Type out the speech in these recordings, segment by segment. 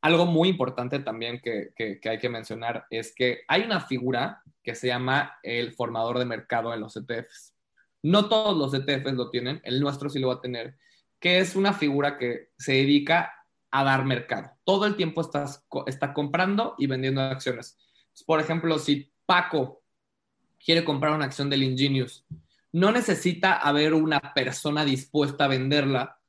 algo muy importante también que, hay que mencionar es que hay una figura que se llama el formador de mercado en los ETFs. No todos los ETFs lo tienen, el nuestro sí lo va a tener, que es una figura que se dedica a dar mercado. Todo el tiempo estás, está comprando y vendiendo acciones. Por ejemplo, si Paco quiere comprar una acción del Ingenius, no necesita haber una persona dispuesta a venderla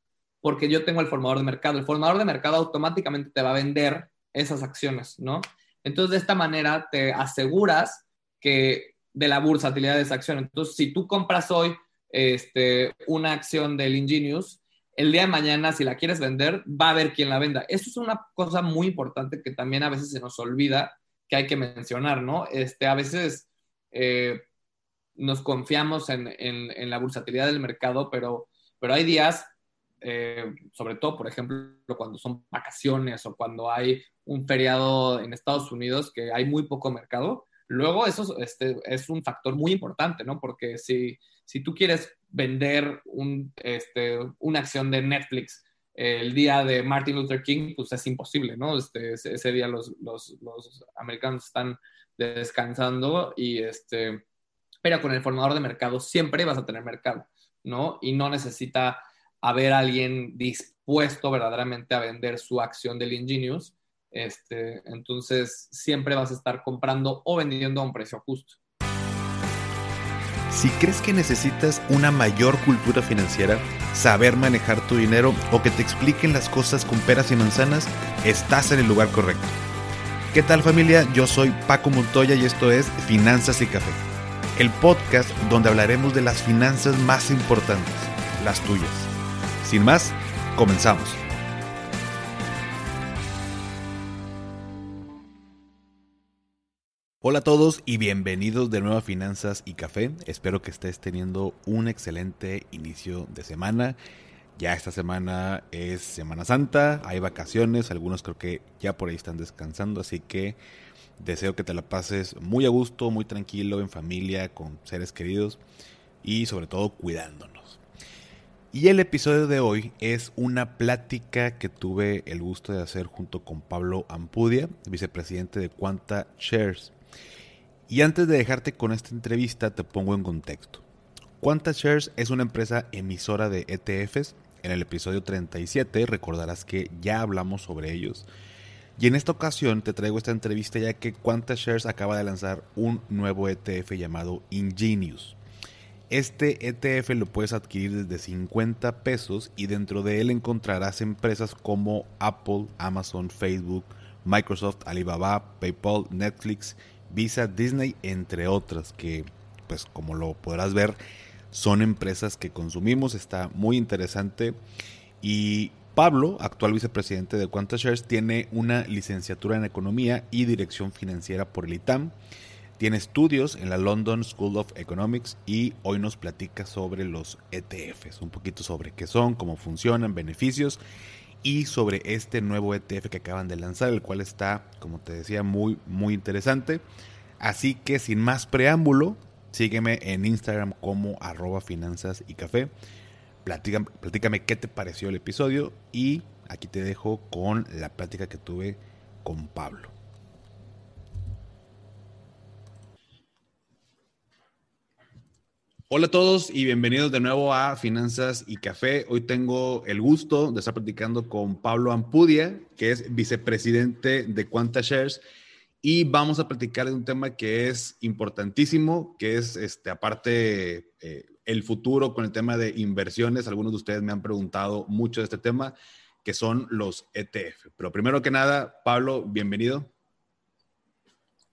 porque yo tengo el formador de mercado. El formador de mercado automáticamente te va a vender esas acciones, ¿no? Entonces, de esta manera te aseguras que de la bursatilidad de esa acción. Entonces, si tú compras hoy este, una acción del Ingenius, el día de mañana, si la quieres vender, va a haber quien la venda. Eso es una cosa muy importante que también a veces se nos olvida que hay que mencionar, ¿no? Este, a veces eh, nos confiamos en, en, la bursatilidad del mercado, pero, pero hay días eh, sobre todo, por ejemplo, cuando son vacaciones o cuando hay un feriado en Estados Unidos que hay muy poco mercado, luego eso este, es un factor muy importante, ¿no? Porque si, si tú quieres vender este, una acción de Netflix el día de Martin Luther King, pues es imposible, ¿no? Este, ese día los, los, los, americanos están descansando y pero con el formador de mercado siempre vas a tener mercado, ¿no? Y no necesita haber alguien dispuesto verdaderamente a vender su acción del Ingenious. Este, entonces, siempre vas a estar comprando o vendiendo a un precio justo. Si crees que necesitas una mayor cultura financiera, saber manejar tu dinero o que te expliquen las cosas con peras y manzanas, estás en el lugar correcto. ¿Qué tal familia? Yo soy Paco Montoya y esto es Finanzas y Café, el podcast donde hablaremos de las finanzas más importantes, las tuyas. Sin más, comenzamos. Hola a todos y bienvenidos de nuevo a Finanzas y Café. Espero que estés teniendo un excelente inicio de semana. Ya esta semana es Semana Santa, hay vacaciones, algunos creo que ya por ahí están descansando, así que deseo que te la pases muy a gusto, muy tranquilo, en familia, con seres queridos y sobre todo cuidándonos. Y el episodio de hoy es una plática que tuve el gusto de hacer junto con Pablo Ampudia, vicepresidente de Quanta Shares. Y antes de dejarte con esta entrevista, te pongo en contexto. Quanta Shares es una empresa emisora de ETFs. En el episodio 37 recordarás que ya hablamos sobre ellos. Y en esta ocasión te traigo esta entrevista ya que Quanta Shares acaba de lanzar un nuevo ETF llamado Ingenius. Este ETF lo puedes adquirir desde 50 pesos y dentro de él encontrarás empresas como Apple, Amazon, Facebook, Microsoft, Alibaba, PayPal, Netflix, Visa, Disney, entre otras que pues como lo podrás ver son empresas que consumimos, está muy interesante. Y Pablo, actual vicepresidente de Shares, tiene una licenciatura en Economía y Dirección Financiera por el ITAM tiene estudios en la London School of Economics y hoy nos platica sobre los ETFs, un poquito sobre qué son, cómo funcionan, beneficios y sobre este nuevo ETF que acaban de lanzar, el cual está, como te decía, muy, muy interesante. Así que sin más preámbulo, sígueme en Instagram como arroba finanzas y café. Platícame, platícame qué te pareció el episodio y aquí te dejo con la plática que tuve con Pablo. Hola a todos y bienvenidos de nuevo a Finanzas y Café. Hoy tengo el gusto de estar platicando con Pablo Ampudia, que es vicepresidente de Quanta Shares, y vamos a platicar de un tema que es importantísimo, que es, este, aparte, eh, el futuro con el tema de inversiones. Algunos de ustedes me han preguntado mucho de este tema, que son los ETF. Pero primero que nada, Pablo, bienvenido.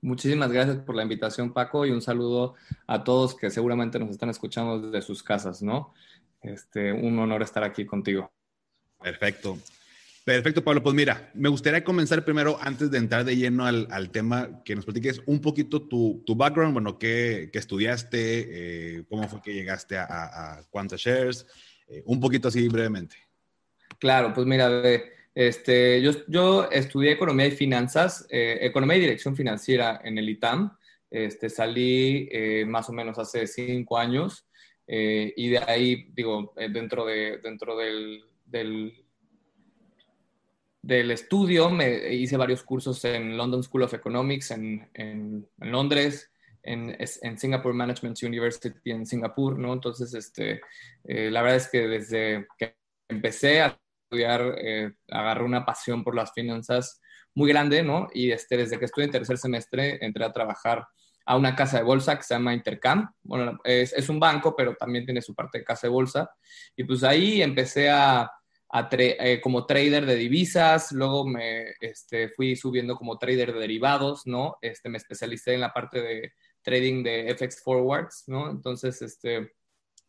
Muchísimas gracias por la invitación, Paco, y un saludo a todos que seguramente nos están escuchando desde sus casas, ¿no? Este, un honor estar aquí contigo. Perfecto. Perfecto, Pablo. Pues mira, me gustaría comenzar primero, antes de entrar de lleno al, al tema, que nos platiques un poquito tu, tu background, bueno, qué, qué estudiaste, eh, cómo fue que llegaste a, a, a Shares, eh, un poquito así brevemente. Claro, pues mira, de, este, yo, yo estudié economía y finanzas, eh, economía y dirección financiera en el ITAM. Este, salí eh, más o menos hace cinco años eh, y de ahí, digo, dentro, de, dentro del, del, estudio me hice varios cursos en London School of Economics en, en, Londres, en, en, Singapore Management University en Singapur, ¿no? Entonces, este, la verdad es que desde que empecé a estudiar, eh, agarré una pasión por las finanzas muy grande, ¿no? Y este, desde que estuve en tercer semestre entré a trabajar a una casa de bolsa que se llama Intercam. Bueno, es, es un banco, pero también tiene su parte de casa de bolsa. Y pues ahí empecé a, eh, como trader de divisas, luego me este, fui subiendo como trader de derivados, ¿no? Este, me especialicé en la parte de trading de FX Forwards, ¿no? Entonces, este,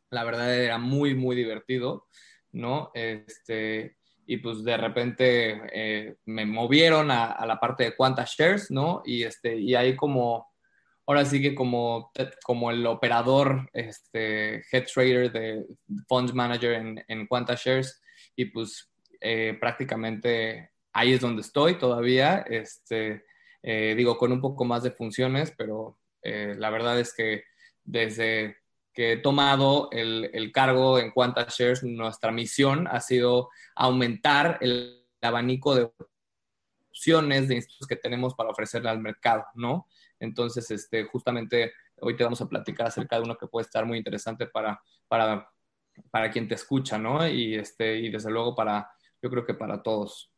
la verdad era muy, muy divertido, ¿no? Este, y pues de repente eh, me movieron a, la parte de cuántas shares, ¿no? Y, este, y ahí como ahora sí que como, como el operador, este, head trader de funds manager en, en Quanta Shares y pues eh, prácticamente ahí es donde estoy todavía, este, eh, digo, con un poco más de funciones, pero la verdad es que desde que he tomado el, el cargo en Quanta Shares, nuestra misión ha sido aumentar el abanico de opciones de institutos que tenemos para ofrecerle al mercado, ¿no? Entonces, este, justamente hoy te vamos a platicar acerca de uno que puede estar muy interesante para, para, para quien te escucha, ¿no? Y, este, y desde luego para, yo creo que para todos.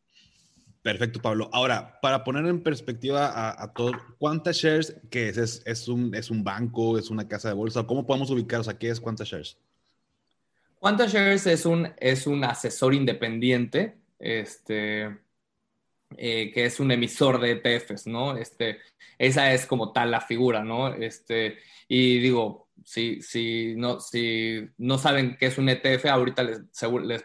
Perfecto, Pablo. Ahora, para poner en perspectiva a, a todos, ¿cuántas shares que es? es? ¿Es, un, ¿Es un banco? ¿Es una casa de bolsa? ¿Cómo podemos ubicarlos? ¿A qué es cuántas shares? Cuántas shares es un, es un asesor independiente, este, eh, que es un emisor de ETFs, ¿no? Este, esa es como tal la figura, ¿no? Este, y digo, si, si, no, si no saben qué es un ETF, ahorita les,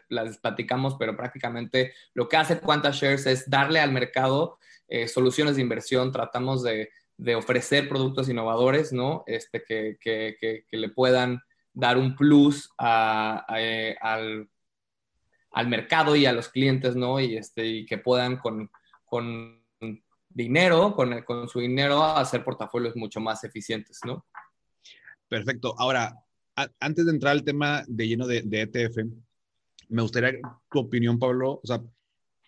les, platicamos, pero prácticamente lo que hace Quanta Shares es darle al mercado eh, soluciones de inversión, tratamos de, de, ofrecer productos innovadores, ¿no? Este, que, que, que, le puedan dar un plus eh, al al mercado y a los clientes, ¿no? Y, este, y que puedan con, con dinero, con, con su dinero, hacer portafolios mucho más eficientes, ¿no? Perfecto. Ahora, antes de entrar al tema de lleno de, ETF, e me gustaría tu opinión, Pablo. O sea,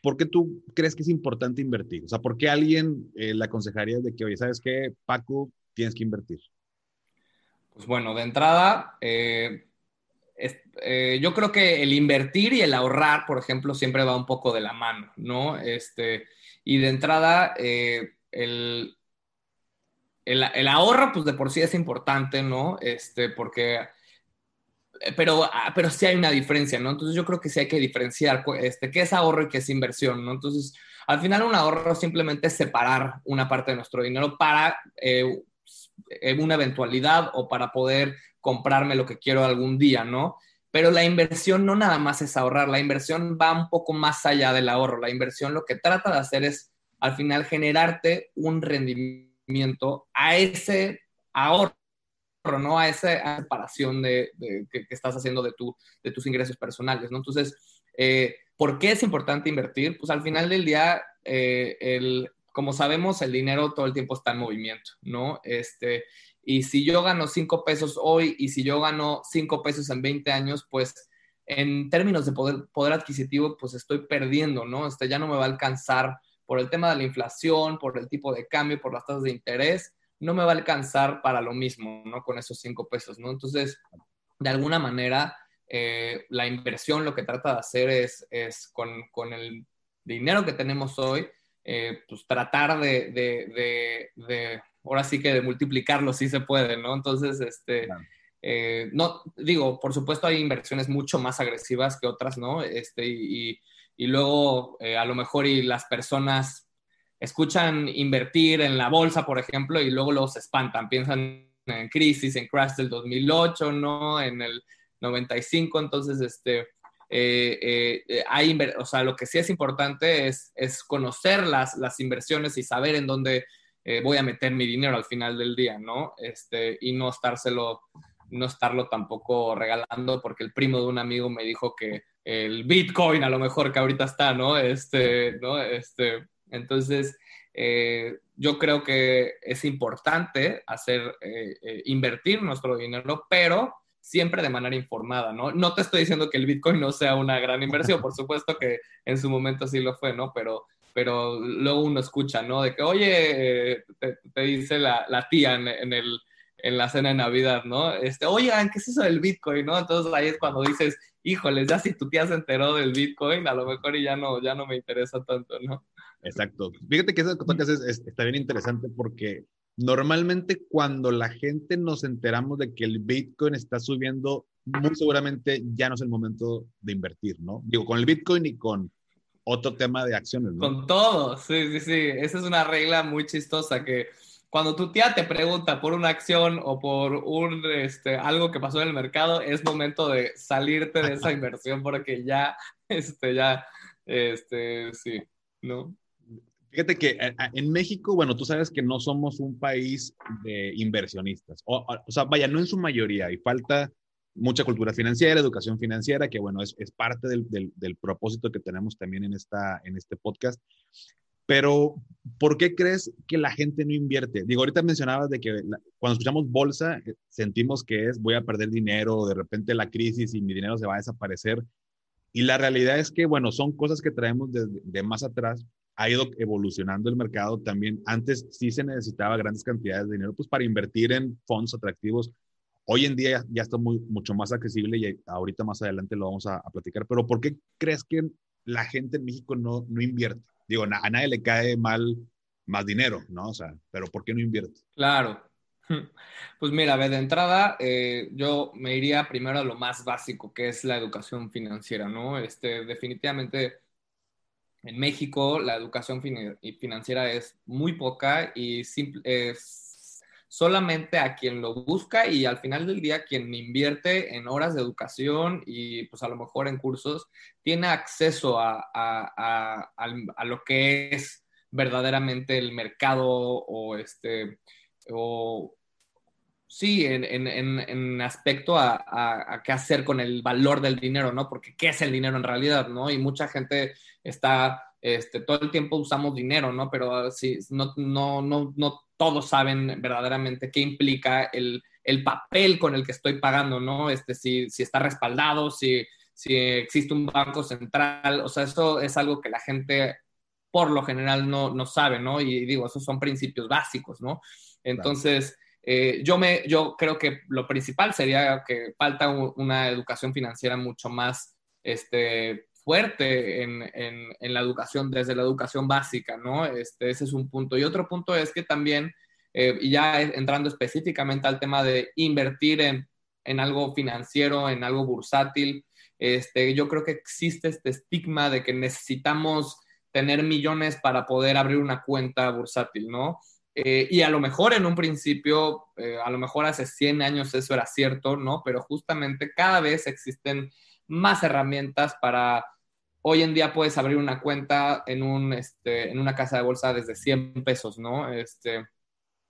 ¿por qué tú crees que es importante invertir? O sea, ¿por qué alguien eh, le aconsejaría de que, oye, ¿sabes qué, Paco? Tienes que invertir. Pues bueno, de entrada, eh, eh, yo creo que el invertir y el ahorrar, por ejemplo, siempre va un poco de la mano, ¿no? Este, y de entrada, eh, el, el, ahorro, pues de por sí es importante, ¿no? Este, porque, eh, pero, ah, pero sí hay una diferencia, ¿no? Entonces yo creo que sí hay que diferenciar este, qué es ahorro y qué es inversión, ¿no? Entonces, al final un ahorro simplemente es separar una parte de nuestro dinero para una eventualidad o para poder comprarme lo que quiero algún día, ¿no? Pero la inversión no nada más es ahorrar, la inversión va un poco más allá del ahorro. La inversión lo que trata de hacer es al final generarte un rendimiento a ese ahorro, ¿no? A esa separación de, que, estás haciendo de, tu, de tus ingresos personales, ¿no? Entonces, eh, ¿por qué es importante invertir? Pues al final del día, eh, el, como sabemos, el dinero todo el tiempo está en movimiento, ¿no? Este, y si yo gano 5 pesos hoy y si yo gano 5 pesos en 20 años, pues en términos de poder, poder adquisitivo, pues estoy perdiendo, ¿no? Este ya no me va a alcanzar por el tema de la inflación, por el tipo de cambio, por las tasas de interés, no me va a alcanzar para lo mismo, ¿no? Con esos 5 pesos, ¿no? Entonces, de alguna manera, eh, la inversión lo que trata de hacer es, es con, con el dinero que tenemos hoy, eh, pues tratar de, de, de, ahora sí que de multiplicarlo sí se puede, ¿no? Entonces, este, eh, no, digo, por supuesto hay inversiones mucho más agresivas que otras, ¿no? Este, y, y luego eh, a lo mejor y las personas escuchan invertir en la bolsa, por ejemplo, y luego los espantan, piensan en crisis, en crash del 2008, ¿no? En el 95, entonces, este, eh, eh, hay, o sea, lo que sí es importante es, es conocer las, las inversiones y saber en dónde eh, voy a meter mi dinero al final del día, ¿no? Este, y no estárselo, no estarlo tampoco regalando porque el primo de un amigo me dijo que el Bitcoin a lo mejor que ahorita está, ¿no? Este, ¿no? Este, entonces, yo creo que es importante hacer, invertir nuestro dinero, pero siempre de manera informada, ¿no? No te estoy diciendo que el Bitcoin no sea una gran inversión, por supuesto que en su momento sí lo fue, ¿no? Pero, pero luego uno escucha, ¿no? De que, oye, te, dice la, la tía en, en, el, en la cena de Navidad, ¿no? Este, oigan, ¿qué es eso del Bitcoin, no? Entonces ahí es cuando dices, híjoles, ya si tu tía se enteró del Bitcoin, a lo mejor y ya no, ya no me interesa tanto, ¿no? Exacto. Fíjate que eso que tocas es, está bien interesante porque normalmente cuando la gente nos enteramos de que el Bitcoin está subiendo, muy seguramente ya no es el momento de invertir, ¿no? Digo, con el Bitcoin y con otro tema de acciones, ¿no? Con todo, sí, sí, sí. Esa es una regla muy chistosa que cuando tu tía te pregunta por una acción o por un, este, algo que pasó en el mercado, es momento de salirte de esa inversión porque ya, este, ya, este, sí, ¿no? Fíjate que eh, en México, bueno, tú sabes que no somos un país de inversionistas, o, o sea, vaya, no en su mayoría, y falta mucha cultura financiera, educación financiera, que bueno, es, es parte del, del, del, propósito que tenemos también en, esta, en este podcast. Pero, ¿por qué crees que la gente no invierte? Digo, ahorita mencionabas de que cuando escuchamos bolsa, eh, sentimos que es voy a perder dinero, de repente la crisis y mi dinero se va a desaparecer. Y la realidad es que, bueno, son cosas que traemos de, más atrás, ha ido evolucionando el mercado también. Antes sí se necesitaba grandes cantidades de dinero pues para invertir en fondos atractivos. Hoy en día ya, está mucho más accesible y ahorita más adelante lo vamos a, platicar. Pero ¿por qué crees que la gente en México no, no invierte? Digo, a nadie le cae mal más dinero, ¿no? O sea, pero ¿por qué no invierte? Claro. Pues mira, de entrada, eh, yo me iría primero a lo más básico, que es la educación financiera, ¿no? Este, definitivamente en México la educación financiera es muy poca y es solamente a quien lo busca y al final del día quien invierte en horas de educación y pues a lo mejor en cursos tiene acceso a, lo que es verdaderamente el mercado o este o sí, en, aspecto a, a, qué hacer con el valor del dinero, ¿no? Porque qué es el dinero en realidad, ¿no? Y mucha gente está, este, todo el tiempo usamos dinero, ¿no? Pero sí, no, no, no, no todos saben verdaderamente qué implica el, el papel con el que estoy pagando, ¿no? Este, si, si está respaldado, si, si existe un banco central, o sea, eso es algo que la gente por lo general no, no sabe, ¿no? Y digo, esos son principios básicos, ¿no? Entonces, eh, yo, me, yo creo que lo principal sería que falta una educación financiera mucho más este, fuerte en, en, la educación, desde la educación básica, ¿no? Este, ese es un punto. Y otro punto es que también, eh, y ya entrando específicamente al tema de invertir en, en algo financiero, en algo bursátil, este, yo creo que existe este estigma de que necesitamos tener millones para poder abrir una cuenta bursátil, ¿no? Eh, y a lo mejor en un principio, eh, a lo mejor hace 100 años eso era cierto, ¿no? Pero justamente cada vez existen más herramientas para Hoy en día puedes abrir una cuenta en, un, este, en una casa de bolsa desde 100 pesos, ¿no? Este,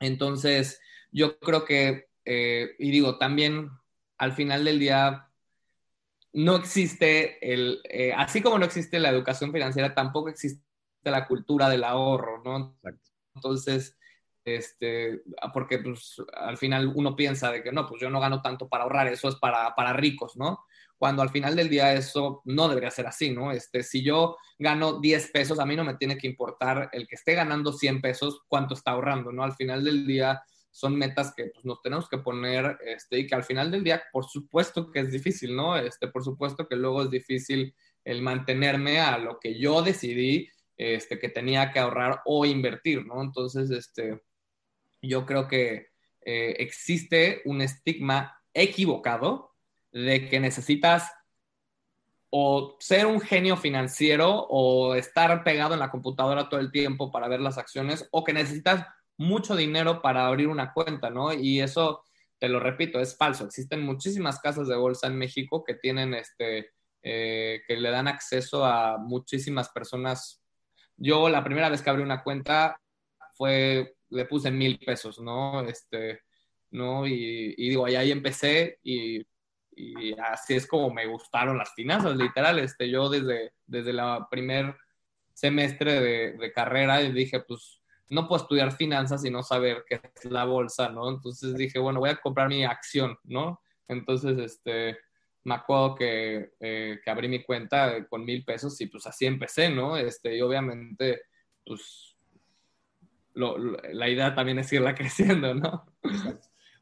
entonces, yo creo que, eh, y digo, también al final del día, no existe el, eh, así como no existe la educación financiera, tampoco existe la cultura del ahorro, ¿no? Entonces, este, porque pues, al final uno piensa de que no, pues yo no gano tanto para ahorrar, eso es para, para ricos, ¿no? Cuando al final del día eso no debería ser así, ¿no? Este, si yo gano 10 pesos, a mí no me tiene que importar el que esté ganando 100 pesos, cuánto está ahorrando, ¿no? Al final del día son metas que pues, nos tenemos que poner este, y que al final del día, por supuesto que es difícil, ¿no? Este, por supuesto que luego es difícil el mantenerme a lo que yo decidí este, que tenía que ahorrar o invertir, ¿no? Entonces, este, yo creo que eh, existe un estigma equivocado de que necesitas o ser un genio financiero o estar pegado en la computadora todo el tiempo para ver las acciones o que necesitas mucho dinero para abrir una cuenta, ¿no? Y eso, te lo repito, es falso. Existen muchísimas casas de bolsa en México que tienen este, eh, que le dan acceso a muchísimas personas. Yo la primera vez que abrí una cuenta fue, le puse mil pesos, ¿no? Este, ¿no? Y, y digo, ahí empecé y y así es como me gustaron las finanzas, literal. Este, yo desde, desde la primer semestre de, de carrera dije, pues no puedo estudiar finanzas y no saber qué es la bolsa, ¿no? Entonces dije, bueno, voy a comprar mi acción, ¿no? Entonces, este, me acuerdo que, eh, que abrí mi cuenta con mil pesos y pues así empecé, ¿no? Este, y obviamente, pues la idea también es irla creciendo, ¿no?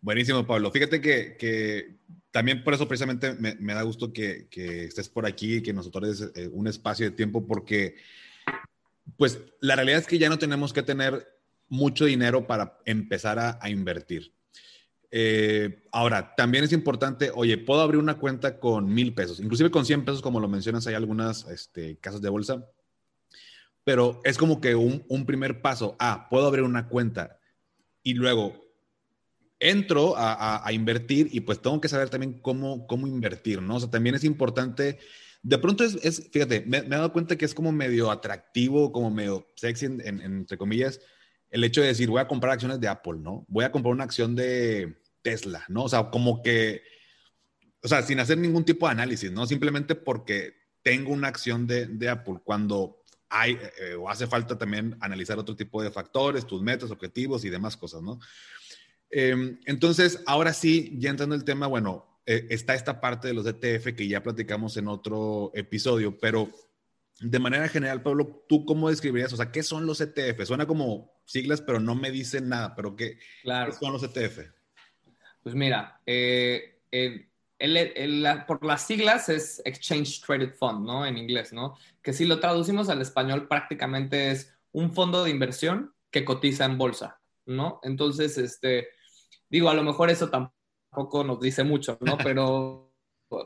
Buenísimo, Pablo. Fíjate que, que también por eso precisamente me, me da gusto que, que, estés por aquí que nos otorgues eh, un espacio de tiempo porque, pues, la realidad es que ya no tenemos que tener mucho dinero para empezar a, a invertir. Eh, ahora, también es importante, oye, puedo abrir una cuenta con mil pesos, inclusive con 100 pesos, como lo mencionas, hay algunas este, casas de bolsa, pero es como que un, un primer paso. Ah, puedo abrir una cuenta y luego entro a, invertir y pues tengo que saber también cómo, cómo invertir, ¿no? O sea, también es importante, de pronto es, fíjate, me, he dado cuenta que es como medio atractivo, como medio sexy, entre comillas, el hecho de decir, voy a comprar acciones de Apple, ¿no? Voy a comprar una acción de Tesla, ¿no? O sea, como que, o sea, sin hacer ningún tipo de análisis, ¿no? Simplemente porque tengo una acción de, de Apple, cuando hay eh, o hace falta también analizar otro tipo de factores, tus metas, objetivos y demás cosas, ¿no? Em, entonces, ahora sí, ya entrando el tema, bueno, eh, está esta parte de los ETF que ya platicamos en otro episodio, pero de manera general, Pablo, ¿tú cómo describirías? O sea, ¿qué son los ETF? Suena como siglas, pero no me dicen nada, pero ¿qué, son los ETF? Pues mira, eh, por las siglas es Exchange Traded Fund, ¿no? En inglés, ¿no? Que si lo traducimos al español prácticamente es un fondo de inversión que cotiza en bolsa, ¿no? Entonces, este, Digo, a lo mejor eso tampoco nos dice mucho, ¿no? Pero,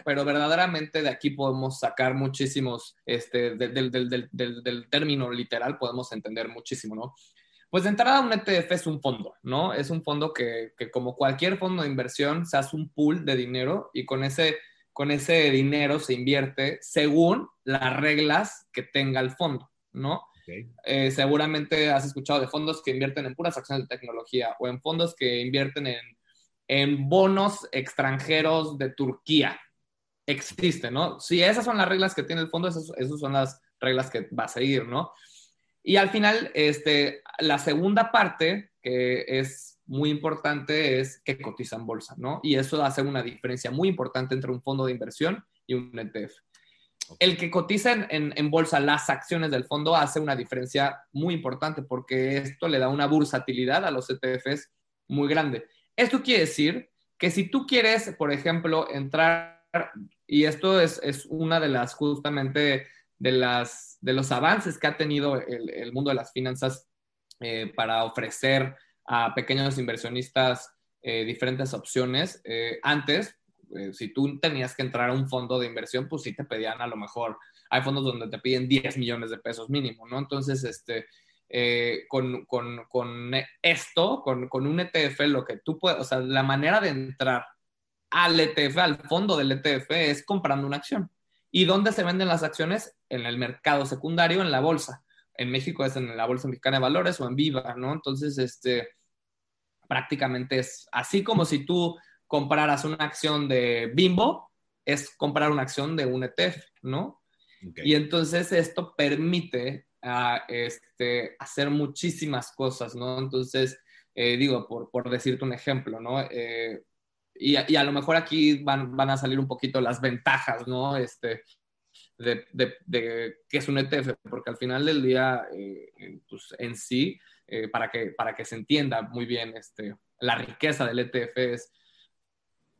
pero verdaderamente de aquí podemos sacar muchísimos, este, del, del, del, del, término literal podemos entender muchísimo, ¿no? Pues de entrada un ETF es un fondo, ¿no? Es un fondo que, que, como cualquier fondo de inversión se hace un pool de dinero y con ese, con ese dinero se invierte según las reglas que tenga el fondo, ¿no? Eh, seguramente has escuchado de fondos que invierten en puras acciones de tecnología o en fondos que invierten en, en bonos extranjeros de Turquía. Existe, ¿no? Si esas son las reglas que tiene el fondo, esas, son las reglas que va a seguir, ¿no? Y al final, este, la segunda parte, que es muy importante, es que cotiza en bolsa, ¿no? Y eso hace una diferencia muy importante entre un fondo de inversión y un ETF el que cotiza en, bolsa las acciones del fondo hace una diferencia muy importante porque esto le da una bursatilidad a los ETFs muy grande. Esto quiere decir que si tú quieres, por ejemplo, entrar, y esto es, una de las justamente de, las, de los avances que ha tenido el, mundo de las finanzas eh, para ofrecer a pequeños inversionistas eh, diferentes opciones. Eh, antes, eh, si tú tenías que entrar a un fondo de inversión, pues sí te pedían a lo mejor, hay fondos donde te piden 10 millones de pesos mínimo, ¿no? Entonces, este, eh, con, con, con, esto, con, con, un ETF, lo que tú puedes, o sea, la manera de entrar al ETF, al fondo del ETF, es comprando una acción. ¿Y dónde se venden las acciones? En el mercado secundario, en la bolsa. En México es en la Bolsa Mexicana de Valores o en Viva, ¿no? Entonces, este, prácticamente es así como si tú compraras una acción de Bimbo, es comprar una acción de un ETF, ¿no? Y entonces esto permite este, hacer muchísimas cosas, ¿no? Entonces, eh, digo, por, por, decirte un ejemplo, ¿no? Eh, y, y, a lo mejor aquí van, van, a salir un poquito las ventajas, ¿no? Este, de, de, de qué es un ETF, porque al final del día, eh, pues en sí, para, que, para que se entienda muy bien este, la riqueza del ETF es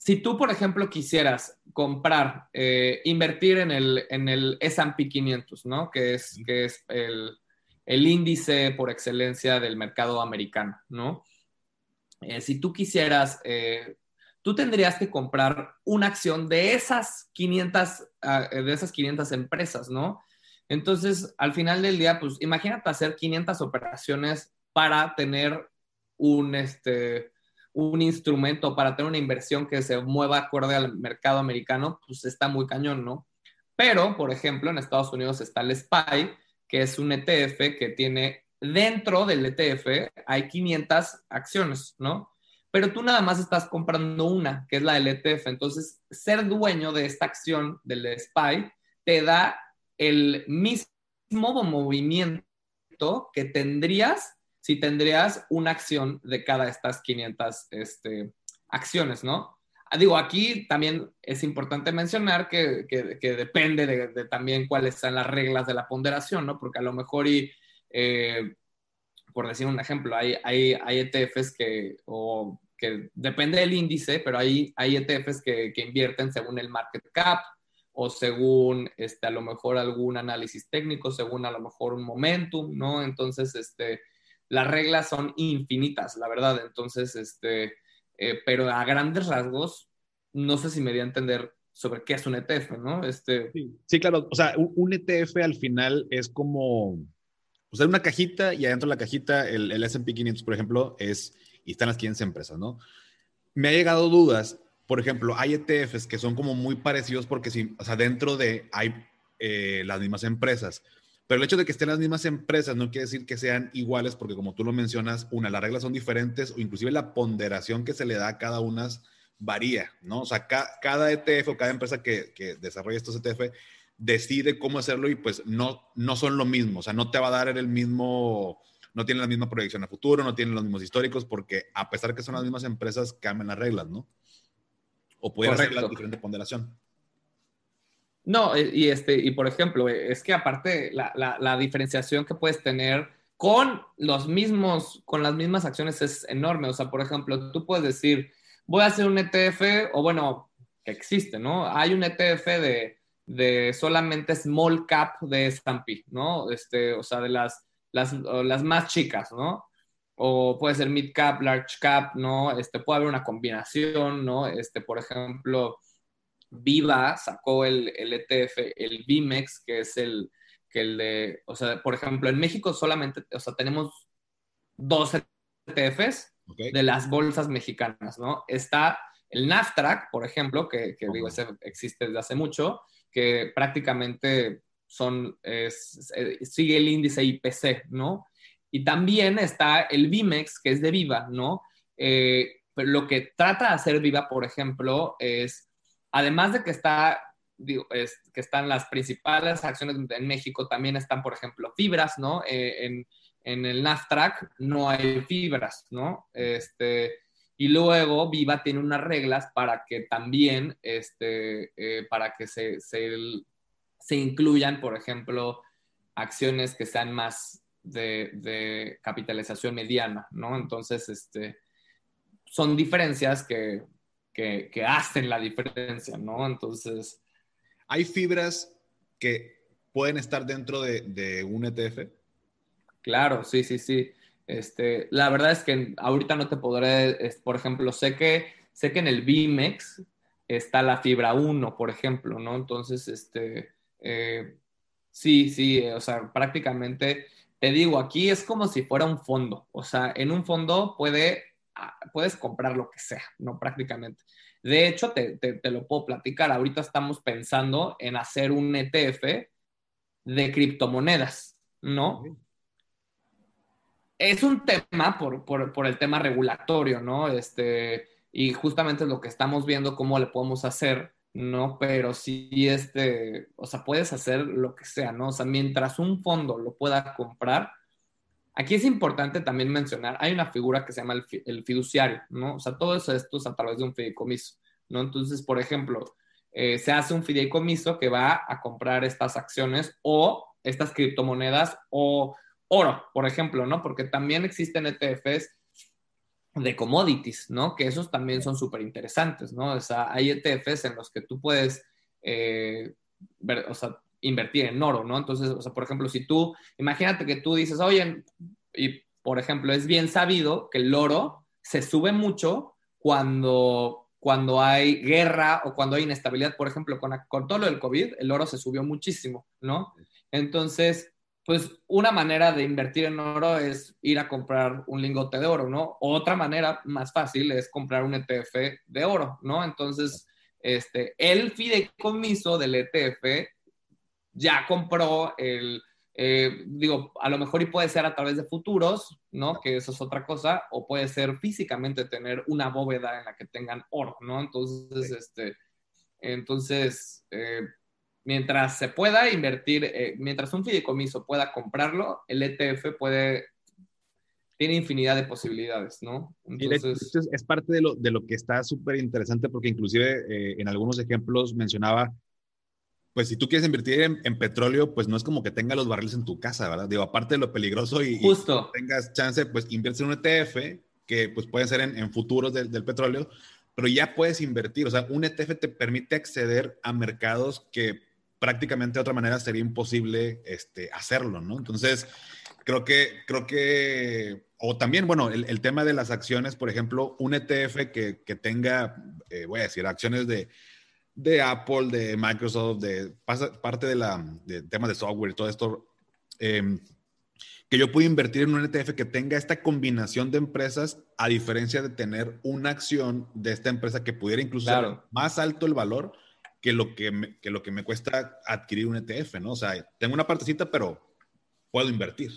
si tú, por ejemplo, quisieras comprar, eh, invertir en el, en el S&P 500, ¿no? Que es, que es el, índice por excelencia del mercado americano, ¿no? Eh, si tú quisieras, eh, tú tendrías que comprar una acción de esas 500, ah, de esas 500 empresas, ¿no? Entonces, al final del día, pues imagínate hacer 500 operaciones para tener un, este, un instrumento para tener una inversión que se mueva acorde al mercado americano, pues está muy cañón, ¿no? Pero, por ejemplo, en Estados Unidos está el SPY, que es un ETF que tiene dentro del ETF hay 500 acciones, ¿no? Pero tú nada más estás comprando una, que es la del ETF. Entonces, ser dueño de esta acción del SPY te da el mismo movimiento que tendrías si tendrías una acción de cada de estas 500 este, acciones, ¿no? Ah, digo, aquí también es importante mencionar que, que, depende de, también cuáles sean las reglas de la ponderación, ¿no? Porque a lo mejor y, eh, por decir un ejemplo, hay, hay, hay ETFs que, o que depende del índice, pero hay, hay ETFs que, que, invierten según el market cap o según, este, a lo mejor algún análisis técnico, según a lo mejor un momentum, ¿no? Entonces, este, las reglas son infinitas, la verdad. Entonces, este eh, pero a grandes rasgos, no sé si me di a entender sobre qué es un ETF, ¿no? Este... Sí, claro, o sea, un, ETF al final es como, o sea, una cajita y adentro de la cajita el, el S&P 500, por ejemplo, es, y están las 500 empresas, ¿no? Me ha llegado dudas, por ejemplo, hay ETFs que son como muy parecidos porque sí, o sea, dentro de hay eh, las mismas empresas, pero el hecho de que estén las mismas empresas no quiere decir que sean iguales, porque como tú lo mencionas, una, las reglas son diferentes o inclusive la ponderación que se le da a cada una varía, ¿no? O sea, cada ETF o cada empresa que, que desarrolla estos ETF decide cómo hacerlo y pues no, no son lo mismo, o sea, no te va a dar el mismo, no tienen la misma proyección a futuro, no tienen los mismos históricos, porque a pesar que son las mismas empresas, cambian las reglas, ¿no? O pueden hacer la diferente ponderación. No, eh, y, este, y por ejemplo, eh, es que aparte la, la, diferenciación que puedes tener con los mismos, con las mismas acciones es enorme. O sea, por ejemplo, tú puedes decir, voy a hacer un ETF, o bueno, que existe, ¿no? Hay un ETF de, de solamente small cap de S&P, ¿no? Este, o sea, de las, las, las más chicas, ¿no? O puede ser mid cap, large cap, ¿no? Este, puede haber una combinación, ¿no? Este, por ejemplo, Viva sacó el, el ETF, el BIMEX, que es el, que el de, o sea, por ejemplo, en México solamente, o sea, tenemos dos ETFs de las bolsas mexicanas, ¿no? Está el NAFTRAC, por ejemplo, que, que digo, ese existe desde hace mucho, que prácticamente son, sigue el índice IPC, ¿no? Y también está el BIMEX, que es de Viva, ¿no? Eh, pero lo que trata de hacer Viva, por ejemplo, es además de que está que están las principales acciones en México, también están, por ejemplo, fibras, ¿no? Eh, en, el NAFTRAC no hay fibras, ¿no? Este, y luego Viva tiene unas reglas para que también, este, eh, para que se, se, se, incluyan, por ejemplo, acciones que sean más de, de capitalización mediana, ¿no? Entonces, este, son diferencias que, que, hacen la diferencia, ¿no? Entonces... ¿Hay fibras que pueden estar dentro de, un ETF? Claro, sí, sí, sí. Este, la verdad es que ahorita no te podré, por ejemplo, sé que, sé que en el BIMEX está la fibra 1, por ejemplo, ¿no? Entonces, este, eh, sí, sí, o sea, prácticamente, te digo, aquí es como si fuera un fondo, o sea, en un fondo puede puedes comprar lo que sea, ¿no? Prácticamente. De hecho, te, lo puedo platicar. Ahorita estamos pensando en hacer un ETF de criptomonedas, ¿no? Es un tema por, el tema regulatorio, ¿no? Este, y justamente es lo que estamos viendo cómo le podemos hacer, ¿no? Pero sí, este, o sea, puedes hacer lo que sea, ¿no? O sea, mientras un fondo lo pueda comprar, Aquí es importante también mencionar, hay una figura que se llama el, fiduciario, ¿no? O sea, todo eso esto es a través de un fideicomiso, ¿no? Entonces, por ejemplo, eh, se hace un fideicomiso que va a comprar estas acciones o estas criptomonedas o oro, por ejemplo, ¿no? Porque también existen ETFs de commodities, ¿no? Que esos también son súper interesantes, ¿no? O sea, hay ETFs en los que tú puedes eh, ver, o sea, invertir en oro, ¿no? Entonces, o sea, por ejemplo, si tú, imagínate que tú dices, oye, y por ejemplo, es bien sabido que el oro se sube mucho cuando, cuando hay guerra o cuando hay inestabilidad, por ejemplo, con, con todo lo del COVID, el oro se subió muchísimo, ¿no? Entonces, pues una manera de invertir en oro es ir a comprar un lingote de oro, ¿no? Otra manera más fácil es comprar un ETF de oro, ¿no? Entonces, este, el fideicomiso del ETF ya compró el, eh, digo, a lo mejor y puede ser a través de futuros, ¿no? Que eso es otra cosa, o puede ser físicamente tener una bóveda en la que tengan oro, ¿no? Entonces, este, entonces, eh, mientras se pueda invertir, eh, mientras un fideicomiso pueda comprarlo, el ETF puede tiene infinidad de posibilidades, ¿no? Entonces... es parte de lo, de lo que está súper interesante porque inclusive en algunos ejemplos mencionaba, pues si tú quieres invertir en, petróleo, pues no es como que tengas los barriles en tu casa, ¿verdad? Digo, aparte de lo peligroso y, Justo. tengas chance, pues inviertes en un ETF, que pues pueden ser en, futuros del, del petróleo, pero ya puedes invertir, o sea, un ETF te permite acceder a mercados que prácticamente de otra manera sería imposible este, hacerlo, ¿no? Entonces, creo que, creo que, o también, bueno, el, tema de las acciones, por ejemplo, un ETF que, que tenga, eh, voy a decir, acciones de, de Apple, de Microsoft, de parte de la de tema de software y todo esto, eh, que yo pueda invertir en un ETF que tenga esta combinación de empresas, a diferencia de tener una acción de esta empresa que pudiera incluso ser más alto el valor que lo que, me, que lo que me cuesta adquirir un ETF, ¿no? O sea, tengo una partecita, pero puedo invertir.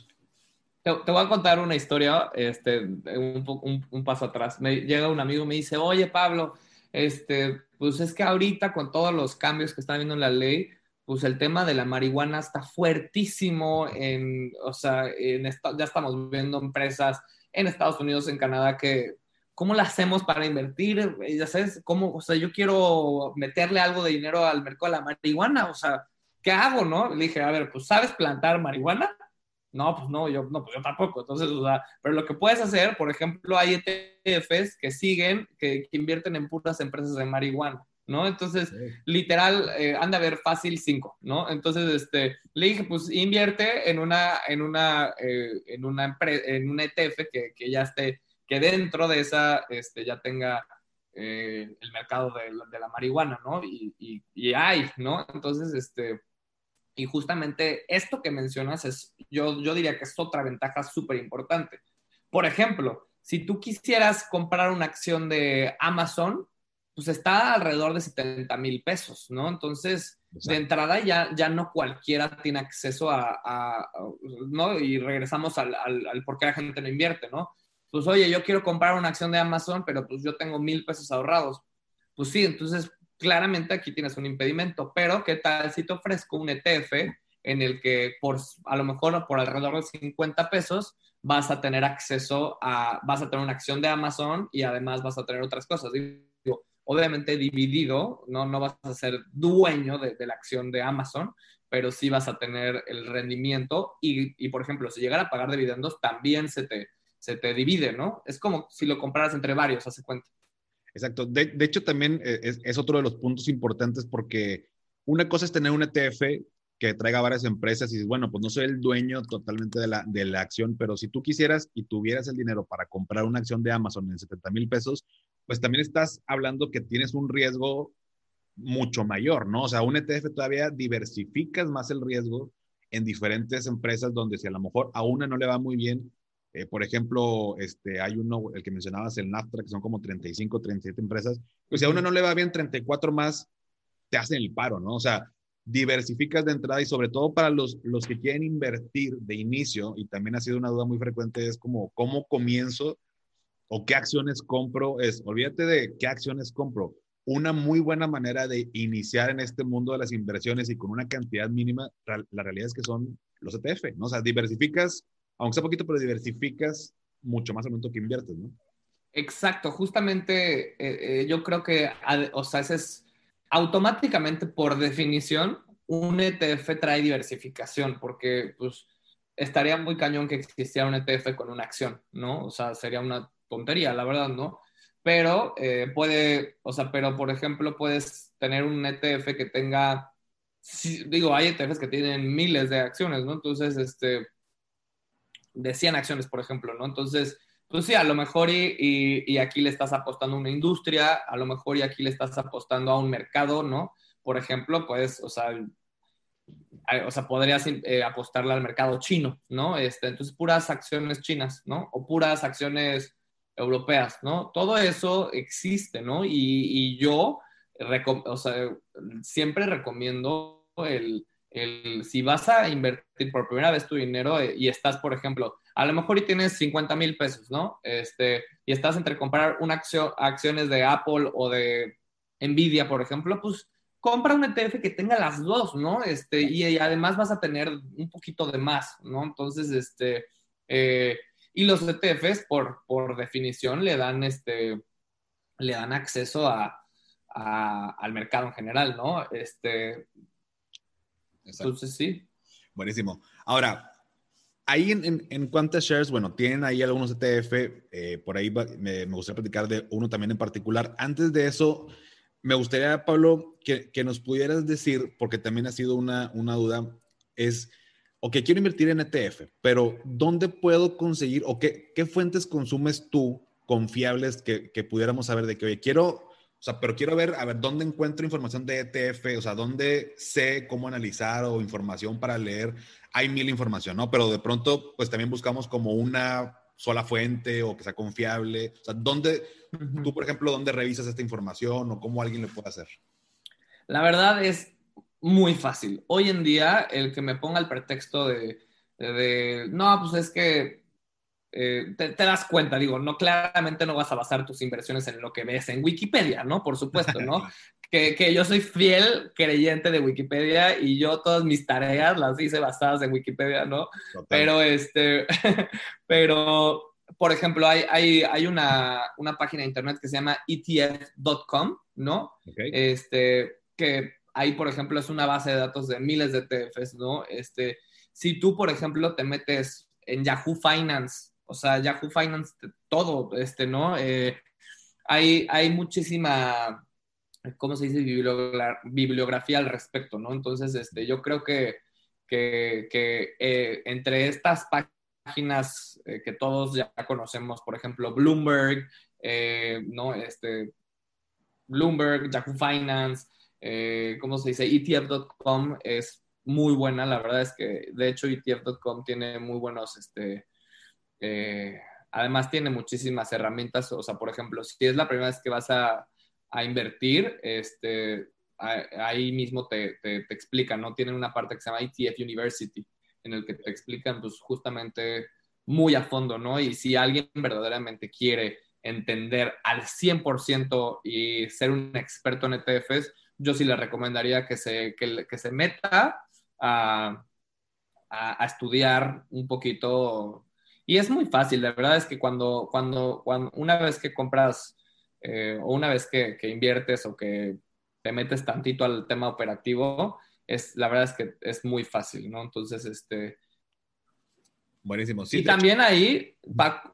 Te, voy a contar una historia, este, un, un, paso atrás. Me llega un amigo y me dice, oye, Pablo, este, pues es que ahorita con todos los cambios que están viendo en la ley, pues el tema de la marihuana está fuertísimo, en, o sea, en ya estamos viendo empresas en Estados Unidos, en Canadá, que, ¿cómo la hacemos para invertir? Ya sabes, ¿cómo, o sea, yo quiero meterle algo de dinero al mercado de la marihuana, o sea, ¿qué hago, no? Le dije, a ver, pues, ¿sabes plantar marihuana? No, pues no, yo, no, pues yo tampoco. Entonces, o sea, pero lo que puedes hacer, por ejemplo, hay ETFs que siguen, que, que invierten en puras empresas de marihuana. ¿no? Entonces, literal, eh, anda a ver fácil 5, ¿no? Entonces, este, le dije, pues invierte en una, en una, eh, en una empresa, en un ETF que, que, ya esté, que dentro de esa, este, ya tenga eh, el mercado de, de, la marihuana, ¿no? Y, y, y, hay, ¿no? Entonces, este, y justamente esto que mencionas es, yo, yo diría que es otra ventaja súper importante. Por ejemplo, si tú quisieras comprar una acción de Amazon, pues está alrededor de 70 mil pesos, ¿no? Entonces, de entrada ya, ya no cualquiera tiene acceso a, ¿no? Y regresamos al, al, por qué la gente no invierte, ¿no? Pues, oye, yo quiero comprar una acción de Amazon, pero pues yo tengo mil pesos ahorrados. Pues sí, entonces claramente aquí tienes un impedimento, pero ¿qué tal si te ofrezco un ETF en el que por, a lo mejor por alrededor de 50 pesos vas a tener acceso a, vas a tener una acción de Amazon y además vas a tener otras cosas obviamente dividido, no, no vas a ser dueño de, la acción de Amazon, pero sí vas a tener el rendimiento y, por ejemplo, si llegara a pagar dividendos, también se te, se te divide, ¿no? Es como si lo compraras entre varios, hace cuenta. Exacto. De, hecho, también eh, es, es, otro de los puntos importantes porque una cosa es tener un ETF que traiga varias empresas y bueno, pues no soy el dueño totalmente de la, de la acción, pero si tú quisieras y tuvieras el dinero para comprar una acción de Amazon en 70 mil pesos, pues también estás hablando que tienes un riesgo mucho mayor, ¿no? O sea, un ETF todavía diversificas más el riesgo en diferentes empresas donde si a lo mejor a una no le va muy bien, eh, por ejemplo, este, hay uno, el que mencionabas, el NAFTA, que son como 35, 37 empresas, pues si a una no le va bien, 34 más te hacen el paro, ¿no? O sea, diversificas de entrada y sobre todo para los, los que quieren invertir de inicio, y también ha sido una duda muy frecuente, es como, ¿cómo comienzo o qué acciones compro es, olvídate de qué acciones compro. Una muy buena manera de iniciar en este mundo de las inversiones y con una cantidad mínima, la realidad es que son los ETF, ¿no? O sea, diversificas, aunque sea poquito, pero diversificas mucho más al momento que inviertes, ¿no? Exacto, justamente eh, eh, yo creo que, o sea, ese es automáticamente, por definición, un ETF trae diversificación, porque pues estaría muy cañón que existiera un ETF con una acción, ¿no? O sea, sería una tontería, la verdad, ¿no? Pero eh, puede, o sea, pero por ejemplo, puedes tener un ETF que tenga, digo, hay ETFs que tienen miles de acciones, ¿no? Entonces, este, de 100 acciones, por ejemplo, ¿no? Entonces, pues sí, a lo mejor y, y, aquí le estás apostando a una industria, a lo mejor y aquí le estás apostando a un mercado, ¿no? Por ejemplo, pues, o sea, o sea, podrías eh, apostarle al mercado chino, ¿no? Este, entonces, puras acciones chinas, ¿no? O puras acciones europeas, ¿no? Todo eso existe, ¿no? Y, yo, o sea, siempre recomiendo el, el, si vas a invertir por primera vez tu dinero eh, y estás, por ejemplo, a lo mejor y tienes 50 mil pesos, ¿no? Este, y estás entre comprar una acción, acciones de Apple o de Nvidia, por ejemplo, pues compra un ETF que tenga las dos, ¿no? Este, y, además vas a tener un poquito de más, ¿no? Entonces, este, eh, Y los ETFs, por, por definición, le dan, este, le dan acceso a, al mercado en general, ¿no? Este, entonces, sí. Buenísimo. Ahora, ahí en, en, cuántas shares, bueno, tienen ahí algunos ETF, eh, por ahí me, me, gustaría platicar de uno también en particular. Antes de eso, me gustaría, Pablo, que, que nos pudieras decir, porque también ha sido una, una duda, es, ok, quiero invertir en ETF, pero ¿dónde puedo conseguir o qué, qué fuentes consumes tú confiables que, que pudiéramos saber de que, oye, quiero o sea, pero quiero ver, a ver, ¿dónde encuentro información de ETF? O sea, ¿dónde sé cómo analizar o información para leer? Hay mil información, ¿no? Pero de pronto, pues también buscamos como una sola fuente o que sea confiable. O sea, ¿dónde, tú, por ejemplo, dónde revisas esta información o cómo alguien le puede hacer? La verdad es muy fácil. Hoy en día, el que me ponga el pretexto de, de no, pues es que eh, te, das cuenta, digo, no, claramente no vas a basar tus inversiones en lo que ves en Wikipedia, ¿no? Por supuesto, ¿no? que, que, yo soy fiel creyente de Wikipedia y yo todas mis tareas las hice basadas en Wikipedia, ¿no? Pero, este, pero, por ejemplo, hay, hay, hay una, una, página de internet que se llama etf.com, ¿no? Este, que ahí, por ejemplo, es una base de datos de miles de ETFs, ¿no? Este, si tú, por ejemplo, te metes en Yahoo Finance o sea, Yahoo Finance, todo, este, ¿no? Eh, hay, hay muchísima, ¿cómo se dice? Bibliografía al respecto, ¿no? Entonces, este, yo creo que, que, eh, entre estas páginas eh, que todos ya conocemos, por ejemplo, Bloomberg, ¿no? Este, Bloomberg, Yahoo Finance, ¿cómo se dice? ETF.com es muy buena, la verdad es que de hecho ETF.com tiene muy buenos, este, eh, además tiene muchísimas herramientas, o sea, por ejemplo, si es la primera vez que vas a, invertir, este, ahí mismo te, explican, ¿no? Tienen una parte que se llama ETF University, en el que te explican, pues, justamente muy a fondo, ¿no? Y si alguien verdaderamente quiere entender al 100% y ser un experto en ETFs, yo sí le recomendaría que se, que, se meta a, a, estudiar un poquito y es muy fácil, la verdad es que cuando, cuando, cuando una vez que compras eh, o una vez que, inviertes o que te metes tantito al tema operativo, es, la verdad es que es muy fácil, ¿no? Entonces, este... Buenísimo, sí. Y también ahí, Paco,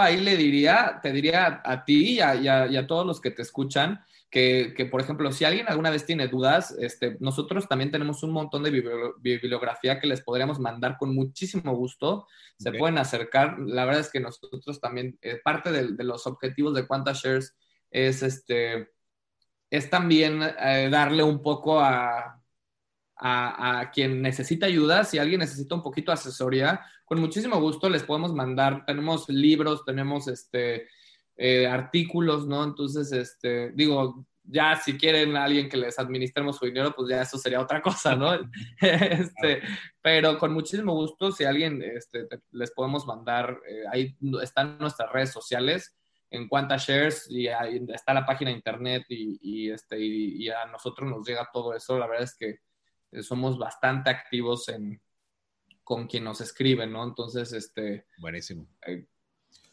ahí le diría, te diría a ti y a todos los que te escuchan, que, por ejemplo, si alguien alguna vez tiene dudas, este, nosotros también tenemos un montón de bibliografía que les podríamos mandar con muchísimo gusto. Se pueden acercar. La verdad es que nosotros también, eh, parte de, los objetivos de Quanta Shares es, este, es también eh, darle un poco a, a, a, quien necesita ayuda. Si alguien necesita un poquito de asesoría, con muchísimo gusto les podemos mandar. Tenemos libros, tenemos este eh, artículos, ¿no? Entonces, este, digo, ya si quieren a alguien que les administremos su dinero, pues ya eso sería otra cosa, ¿no? este, pero con muchísimo gusto, si alguien este, les podemos mandar, eh, ahí están nuestras redes sociales, en cuántas shares, y ahí está la página de internet, y, este, y, a nosotros nos llega todo eso. La verdad es que somos bastante activos en, con quien nos escribe, ¿no? Entonces, este... Buenísimo.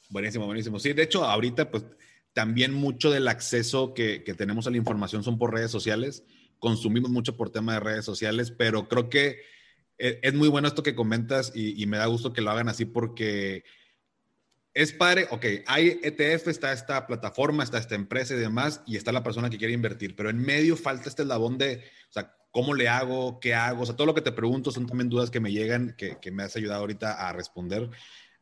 Buenísimo, buenísimo. Sí, de hecho, ahorita, pues también mucho del acceso que, tenemos a la información son por redes sociales. Consumimos mucho por tema de redes sociales, pero creo que e, es muy bueno esto que comentas y, me da gusto que lo hagan así porque es padre, ok, hay ETF, está esta plataforma, está esta empresa y demás, y está la persona que quiere invertir, pero en medio falta este eslabón de, o sea, ¿cómo le hago? ¿Qué hago? O sea, todo lo que te pregunto son también dudas que me llegan, que, que me has ayudado ahorita a responder.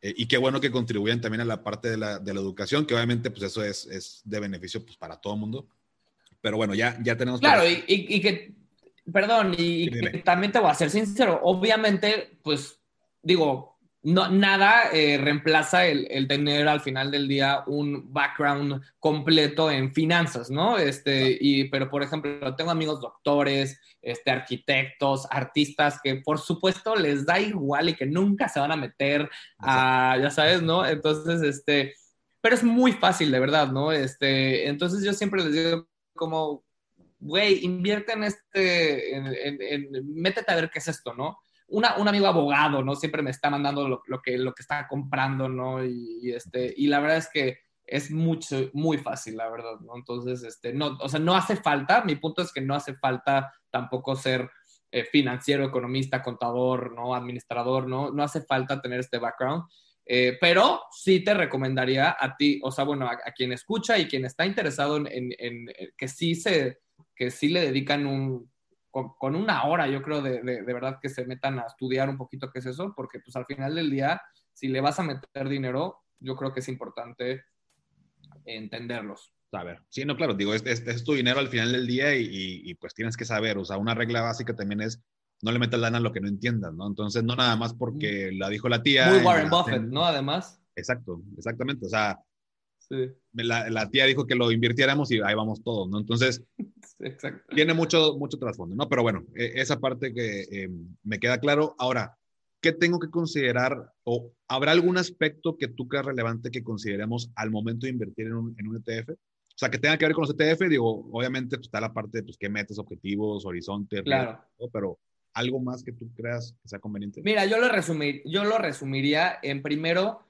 Eh, y qué bueno que contribuyan también a la parte de la, de la educación, que obviamente pues eso es, es de beneficio pues, para todo el mundo. Pero bueno, ya, ya tenemos... Claro, y, y, que, perdón, y, también te voy a ser sincero, obviamente, pues digo, no, nada eh, reemplaza el, tener al final del día un background completo en finanzas, ¿no? Este, y, pero, por ejemplo, tengo amigos doctores, este, arquitectos, artistas, que por supuesto les da igual y que nunca se van a meter a, ya sabes, ¿no? Entonces, este, pero es muy fácil, de verdad, ¿no? Este, entonces yo siempre les digo como, güey, invierte en este, en, métete a ver qué es esto, ¿no? Una, un amigo abogado, ¿no? Siempre me está mandando lo, que, lo que está comprando, ¿no? Y, este, y la verdad es que es mucho, muy fácil, la verdad, ¿no? Entonces, este, no, o sea, no hace falta, mi punto es que no hace falta tampoco ser eh, financiero, economista, contador, ¿no? Administrador, ¿no? No hace falta tener este background. Eh, pero sí te recomendaría a ti, o sea, bueno, a, quien escucha y quien está interesado en, que sí se, que sí le dedican un, con, una hora, yo creo, de, de, verdad que se metan a estudiar un poquito qué es eso, porque pues al final del día, si le vas a meter dinero, yo creo que es importante entenderlos. A ver, sí, no, claro, digo, es, es, tu dinero al final del día y, y, pues tienes que saber, o sea, una regla básica también es no le metas lana a lo que no entiendas, ¿no? Entonces, no nada más porque la dijo la tía. Muy Warren Buffett, ¿no? Además. Exacto, exactamente. O sea, sí. la, la, tía dijo que lo invirtiéramos y ahí vamos todos, ¿no? Entonces, tiene mucho, mucho trasfondo, ¿no? Pero bueno, e, esa parte que eh, me queda claro. Ahora, ¿qué tengo que considerar o habrá algún aspecto que tú creas relevante que consideremos al momento de invertir en un, en un ETF? O sea, que tenga que ver con los ETF, digo, obviamente pues, está la parte de pues, qué metes, objetivos, horizonte, claro. pero algo más que tú creas que sea conveniente? Mira, yo lo, resumir, yo lo resumiría en primero,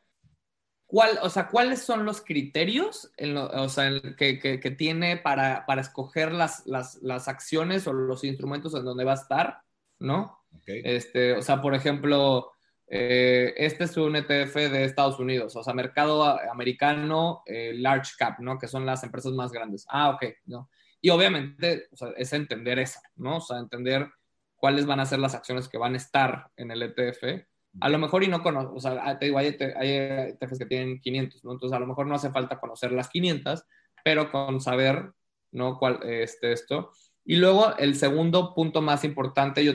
¿cuál, o sea, ¿cuáles son los criterios o sea, que, que, tiene para, para escoger las, las, las, acciones o los instrumentos en donde va a estar? ¿No? Este, o sea, por ejemplo, eh, este es un ETF de Estados Unidos, o sea, mercado americano, eh, large cap, ¿no? Que son las empresas más grandes. Ah, ok, ¿no? Y obviamente, o sea, es entender eso, ¿no? O sea, entender cuáles van a ser las acciones que van a estar en el ETF. A lo mejor y no conozco, o sea, ah, te digo, hay, ETFs que tienen 500, ¿no? Entonces a lo mejor no hace falta conocer las 500, pero con saber, ¿no? Cuál, este, esto. Y luego el segundo punto más importante, yo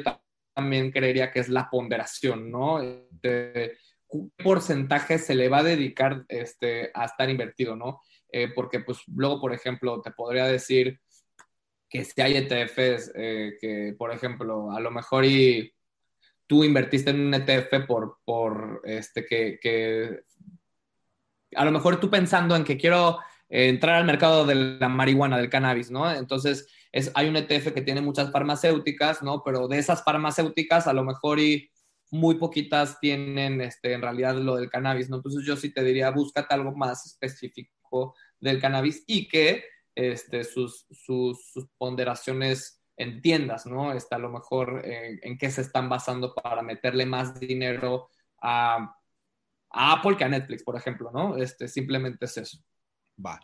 también creería que es la ponderación, ¿no? Este, ¿Qué porcentaje se le va a dedicar este, a estar invertido, ¿no? Eh, porque pues luego, por ejemplo, te podría decir, que si hay ETFs eh, que, por ejemplo, a lo mejor y tú invertiste en un ETF por, por este, que, a lo mejor tú pensando en que quiero entrar al mercado de la marihuana, del cannabis, ¿no? Entonces, es, hay un ETF que tiene muchas farmacéuticas, ¿no? Pero de esas farmacéuticas, a lo mejor y muy poquitas tienen este, en realidad lo del cannabis, ¿no? Entonces, yo sí te diría, búscate algo más específico del cannabis y que este, sus, sus, ponderaciones en tiendas, ¿no? Está a lo mejor eh, en qué se están basando para meterle más dinero a, Apple que a Netflix, por ejemplo, ¿no? Este, simplemente es eso. Va.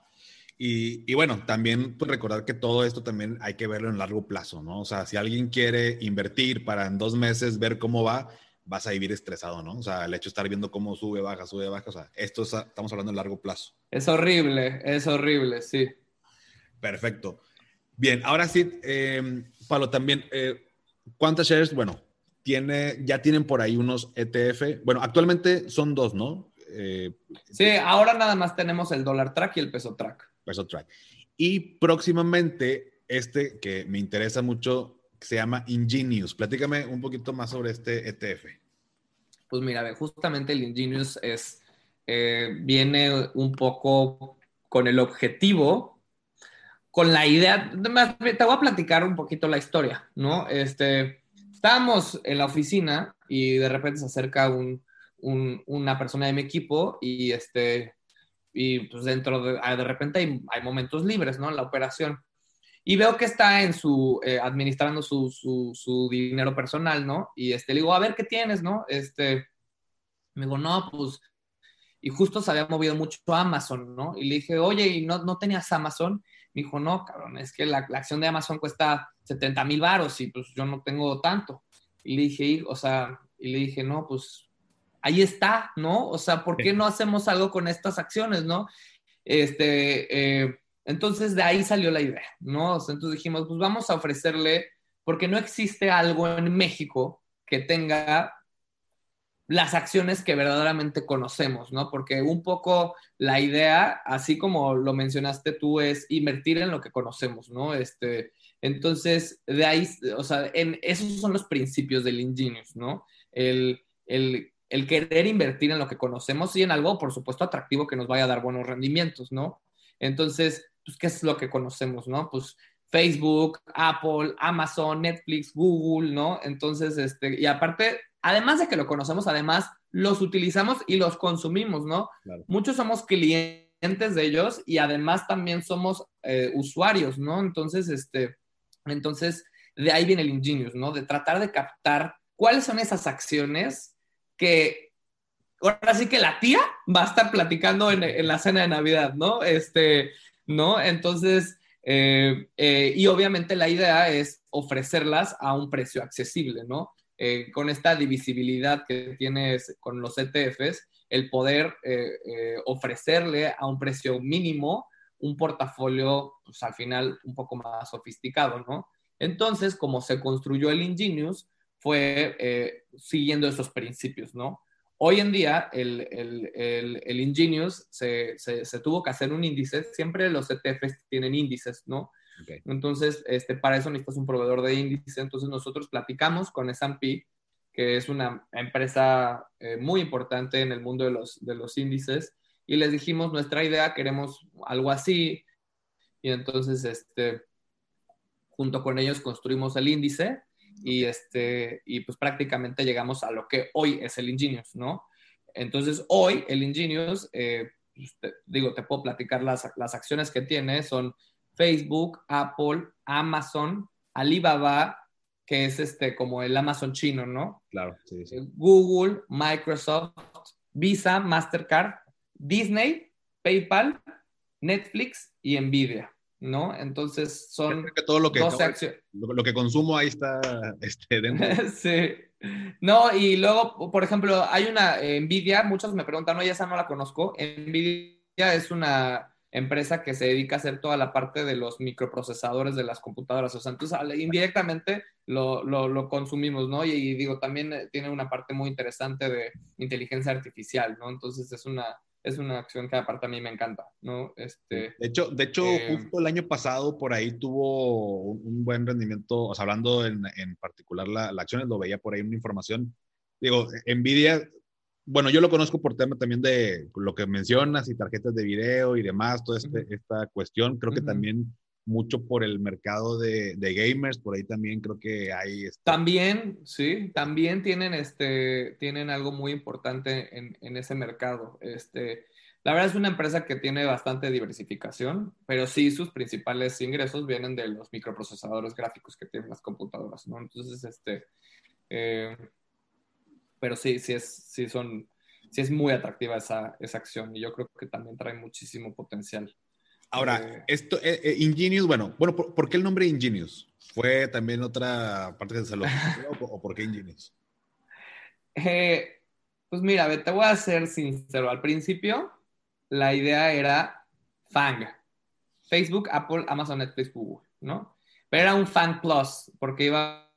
Y, y, bueno, también pues, recordar que todo esto también hay que verlo en largo plazo, ¿no? O sea, si alguien quiere invertir para en dos meses ver cómo va, vas a vivir estresado, ¿no? O sea, el hecho de estar viendo cómo sube, baja, sube, baja, o sea, esto estamos hablando en largo plazo. Es horrible, es horrible, sí. Perfecto. Bien, ahora sí, eh, Pablo, también, eh, ¿cuántas shares? Bueno, tiene, ya tienen por ahí unos ETF. Bueno, actualmente son dos, ¿no? Eh, sí, ahora nada más tenemos el dólar track y el peso track. Peso track. Y próximamente, este que me interesa mucho, se llama Ingenius. Platícame un poquito más sobre este ETF. Pues mira, justamente el Ingenius es, viene un poco con el objetivo con la idea, te voy a platicar un poquito la historia, ¿no? Este, estábamos en la oficina y de repente se acerca un, una persona de mi equipo y este, y pues dentro de, ah, de repente hay, momentos libres, ¿no? En la operación. Y veo que está en su, eh, administrando su, su, su, dinero personal, ¿no? Y este, le digo, a ver, ¿qué tienes, no? Este, me digo, no, pues, y justo se había movido mucho Amazon, ¿no? Y le dije, oye, ¿y no, no tenías Amazon? Dijo, no, cabrón, es que la, acción de Amazon cuesta 70 mil varos y pues yo no tengo tanto. Y le dije, o sea, y le dije, no, pues ahí está, ¿no? O sea, ¿por qué no hacemos algo con estas acciones, no? Este, eh, entonces de ahí salió la idea, ¿no? O sea, entonces dijimos, pues vamos a ofrecerle, porque no existe algo en México que tenga las acciones que verdaderamente conocemos, ¿no? Porque un poco la idea, así como lo mencionaste tú, es invertir en lo que conocemos, ¿no? Este, entonces, de ahí, o sea, esos son los principios del Ingenious, ¿no? El, el, el, querer invertir en lo que conocemos y en algo, por supuesto, atractivo que nos vaya a dar buenos rendimientos, ¿no? Entonces, pues, ¿qué es lo que conocemos, no? Pues Facebook, Apple, Amazon, Netflix, Google, ¿no? Entonces, este, y aparte, además de que lo conocemos, además los utilizamos y los consumimos, ¿no? Muchos somos clientes de ellos y además también somos eh, usuarios, ¿no? Entonces, este, entonces, de ahí viene el Ingenious, ¿no? De tratar de captar cuáles son esas acciones que ahora sí que la tía va a estar platicando en, la cena de Navidad, ¿no? Este, ¿no? Entonces, eh, eh, y obviamente la idea es ofrecerlas a un precio accesible, ¿no? Eh, con esta divisibilidad que tienes con los ETFs, el poder ofrecerle a un precio mínimo un portafolio, pues al final un poco más sofisticado, ¿no? Entonces, como se construyó el Ingenious, fue siguiendo esos principios, ¿no? Hoy en día, el, el, el, Ingenious se, se, tuvo que hacer un índice. Siempre los ETFs tienen índices, ¿no? Entonces, este, para eso necesitas un proveedor de índice. Entonces, nosotros platicamos con S&P, que es una empresa eh, muy importante en el mundo de los, de los índices, y les dijimos, nuestra idea, queremos algo así. Y entonces, este, junto con ellos construimos el índice y, este, y pues prácticamente llegamos a lo que hoy es el Ingenious, ¿no? Entonces, hoy el Ingenious, eh, pues, digo, te puedo platicar las, las acciones que tiene, son Facebook, Apple, Amazon, Alibaba, que es este como el Amazon chino, ¿no? Claro, sí, sí. Google, Microsoft, Visa, Mastercard, Disney, PayPal, Netflix y Nvidia. ¿no? Entonces son que todo lo que, lo, que consumo ahí está este, dentro. sí. No, y luego, por ejemplo, hay una Nvidia, muchos me preguntan, no, esa no la conozco. Nvidia es una empresa que se dedica a hacer toda la parte de los microprocesadores de las computadoras. O sea, entonces indirectamente lo, lo, consumimos, ¿no? Y, digo, también eh, tiene una parte muy interesante de inteligencia artificial, ¿no? Entonces es una, es una acción que aparte a mí me encanta, ¿no? Este, de hecho, de hecho eh, justo el año pasado por ahí tuvo un, buen rendimiento, o sea, hablando en, en particular la, la acción, lo veía por ahí una información. Digo, Nvidia, bueno, yo lo conozco por tema también de lo que mencionas y tarjetas de video y demás, toda este, esta cuestión. Creo que también mucho por el mercado de, de, gamers, por ahí también creo que hay... Este... También, sí, también tienen, este, tienen algo muy importante en, en, ese mercado. Este, la verdad es una empresa que tiene bastante diversificación, pero sí sus principales ingresos vienen de los microprocesadores gráficos que tienen las computadoras, ¿no? Entonces, este, eh, pero sí, sí es, sí son, sí es muy atractiva esa, esa acción y yo creo que también trae muchísimo potencial. Ahora, eh, esto, eh, eh, Ingenious, bueno, bueno, ¿por, qué el nombre Ingenious? ¿Fue también otra parte de salud o, por qué Ingenious? pues mira, te voy a ser sincero. Al principio, la idea era FANG. Facebook, Apple, Amazon, Netflix, Google, ¿no? Pero era un FANG Plus, porque iba,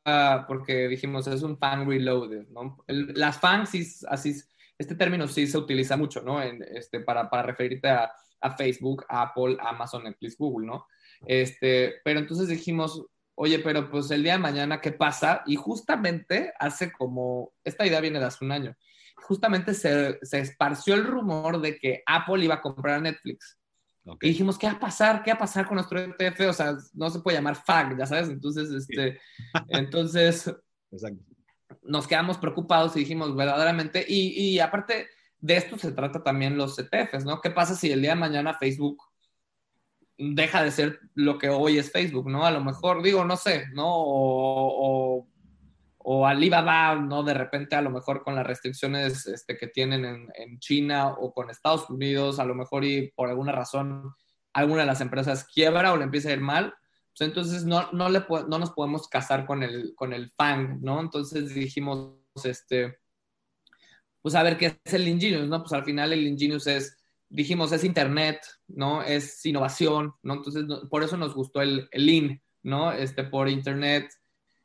porque dijimos, es un FANG Reloaded, ¿no? las FANG, sí, así, este término sí se utiliza mucho, ¿no? En, este, para, para referirte a Facebook, Apple, Amazon, Netflix, Google, ¿no? Este, pero entonces dijimos, oye, pero pues el día de mañana, ¿qué pasa? Y justamente hace como, esta idea viene de hace un año, justamente se, se esparció el rumor de que Apple iba a comprar Netflix. Y dijimos, ¿qué va a pasar? ¿Qué va a pasar con nuestro ETF? O sea, no se puede llamar FAG, ya sabes. Entonces, este, entonces nos quedamos preocupados y dijimos, verdaderamente, y, y aparte, de esto se trata también los ETFs, ¿no? ¿Qué pasa si el día de mañana Facebook deja de ser lo que hoy es Facebook, ¿no? A lo mejor, digo, no sé, ¿no? O, o, Alibaba, ¿no? De repente, a lo mejor con las restricciones este, que tienen en, China o con Estados Unidos, a lo mejor y por alguna razón alguna de las empresas quiebra o le empieza a ir mal, pues entonces no, no, le, no nos podemos casar con el, con el FANG, ¿no? Entonces dijimos, este, pues a ver qué es el Ingenious, ¿no? Pues al final el Ingenious es, dijimos, es Internet, ¿no? Es innovación, ¿no? Entonces, por eso nos gustó el, el IN, ¿no? Este, por Internet,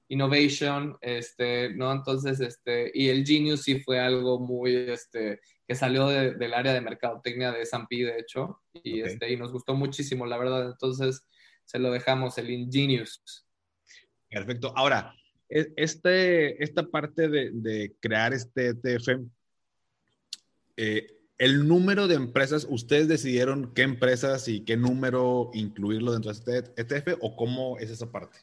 Innovation, este, ¿no? Entonces, este, y el Genius sí fue algo muy, este, que salió del área de mercadotecnia de S&P, de hecho, y, este, y nos gustó muchísimo, la verdad. Entonces, se lo dejamos, el Ingenious. Perfecto. Ahora, e, este, esta parte de, de crear este ETF, eh, el número de empresas, ¿ustedes decidieron qué empresas y qué número incluirlo dentro de este ETF o cómo es esa parte?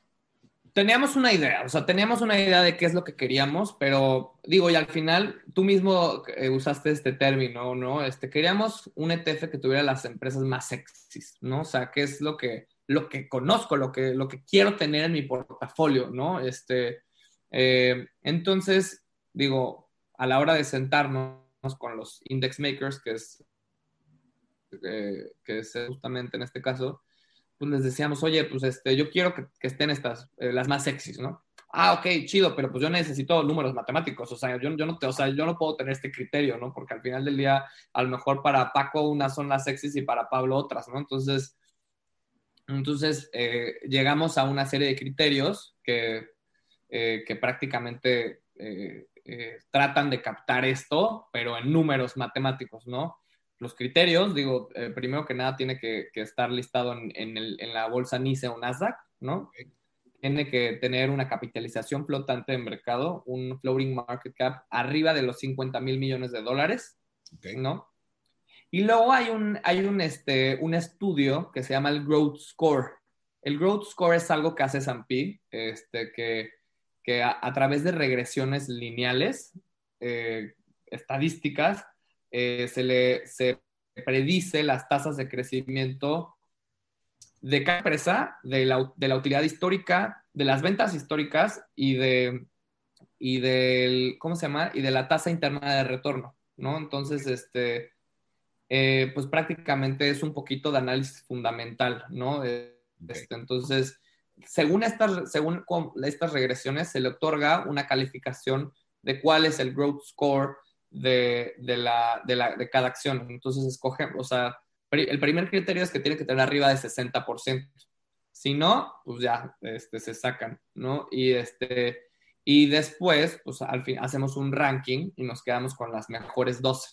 Teníamos una idea, o sea, teníamos una idea de qué es lo que queríamos, pero digo, y al final tú mismo eh, usaste este término, ¿no? Este, queríamos un ETF que tuviera las empresas más sexys, ¿no? O sea, qué es lo que, lo que conozco, lo que, lo que quiero tener en mi portafolio, ¿no? Este, eh, entonces, digo, a la hora de sentarnos con los index makers, que es, eh, que es justamente en este caso, pues les decíamos, oye, pues este, yo quiero que, estén estas, eh, las más sexys, ¿no? Ah, ok, chido, pero pues yo necesito números matemáticos, o sea, yo, yo no te, o sea, yo no puedo tener este criterio, ¿no? Porque al final del día, a lo mejor para Paco unas son las sexys y para Pablo otras, ¿no? Entonces, entonces eh, llegamos a una serie de criterios que, eh, que prácticamente tratan de captar esto, pero en números matemáticos, ¿no? Los criterios, digo, eh, primero que nada tiene que, estar listado en, la bolsa NICE o Nasdaq, ¿no? Tiene que tener una capitalización flotante en mercado, un floating market cap arriba de los 50 mil millones de dólares, ¿no? Y luego hay un, hay un, este, un estudio que se llama el Growth Score. El Growth Score es algo que hace S&P, este, que, que a, través de regresiones lineales, eh, estadísticas, eh, se le se predice las tasas de crecimiento de cada empresa, de la, de la, utilidad histórica, de las ventas históricas y de y del, ¿cómo se llama? Y de la tasa interna de retorno, ¿no? Entonces, este, eh, pues prácticamente es un poquito de análisis fundamental, ¿no? Este, entonces, según estas, según estas regresiones, se le otorga una calificación de cuál es el growth score de, la, de, cada acción. Entonces, escoge, o sea, el primer criterio es que tiene que tener arriba de 60%. Si no, pues ya este, se sacan, ¿no? Y, este, y después, pues al fin, hacemos un ranking y nos quedamos con las mejores 12,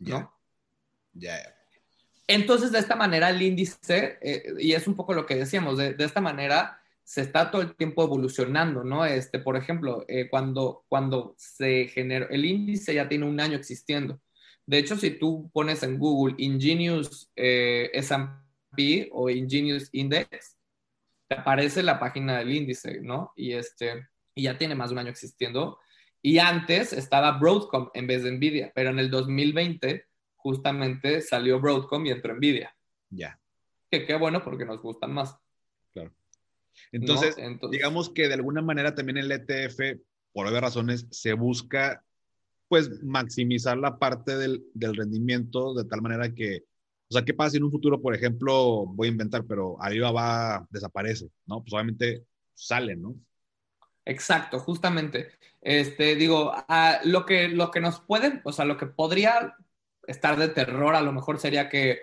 ¿no? Ya. Entonces, de esta manera, el índice, eh, y es un poco lo que decíamos, de, de esta manera se está todo el tiempo evolucionando, ¿no? Este, por ejemplo, eh, cuando, cuando se generó, el índice ya tiene un año existiendo. De hecho, si tú pones en Google Ingenious eh, S&P o Ingenious Index, te aparece la página del índice, ¿no? Y, este, y ya tiene más de un año existiendo. Y antes estaba Broadcom en vez de Nvidia, pero en el 2020 justamente salió Broadcom y entró Nvidia. Ya. Que qué bueno porque nos gustan más. Entonces, digamos que de alguna manera también el ETF, por obvias razones, se busca pues maximizar la parte del, rendimiento de tal manera que, o sea, ¿qué pasa si en un futuro, por ejemplo, voy a inventar, pero Alibaba desaparece, ¿no? Pues obviamente sale, ¿no? Exacto, justamente. Este, digo, lo, que, lo que nos puede, o sea, lo que podría estar de terror a lo mejor sería que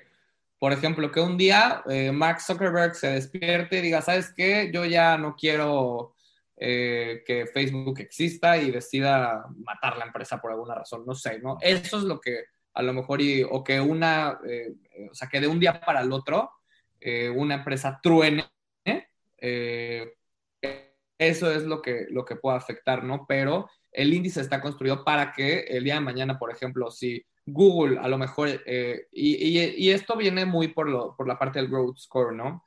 por ejemplo, que un día eh, Mark Zuckerberg se despierte y diga, ¿sabes qué? Yo ya no quiero eh, que Facebook exista y decida matar la empresa por alguna razón, no sé, ¿no? Eso es lo que a lo mejor, y, o que una, eh, o sea, que de un día para el otro una empresa truene, eso es lo que, lo que puede afectar, ¿no? Pero el índice está construido para que el día de mañana, por ejemplo, si Google, a lo mejor, eh, y, esto viene muy por, lo, por la parte del growth score, ¿no?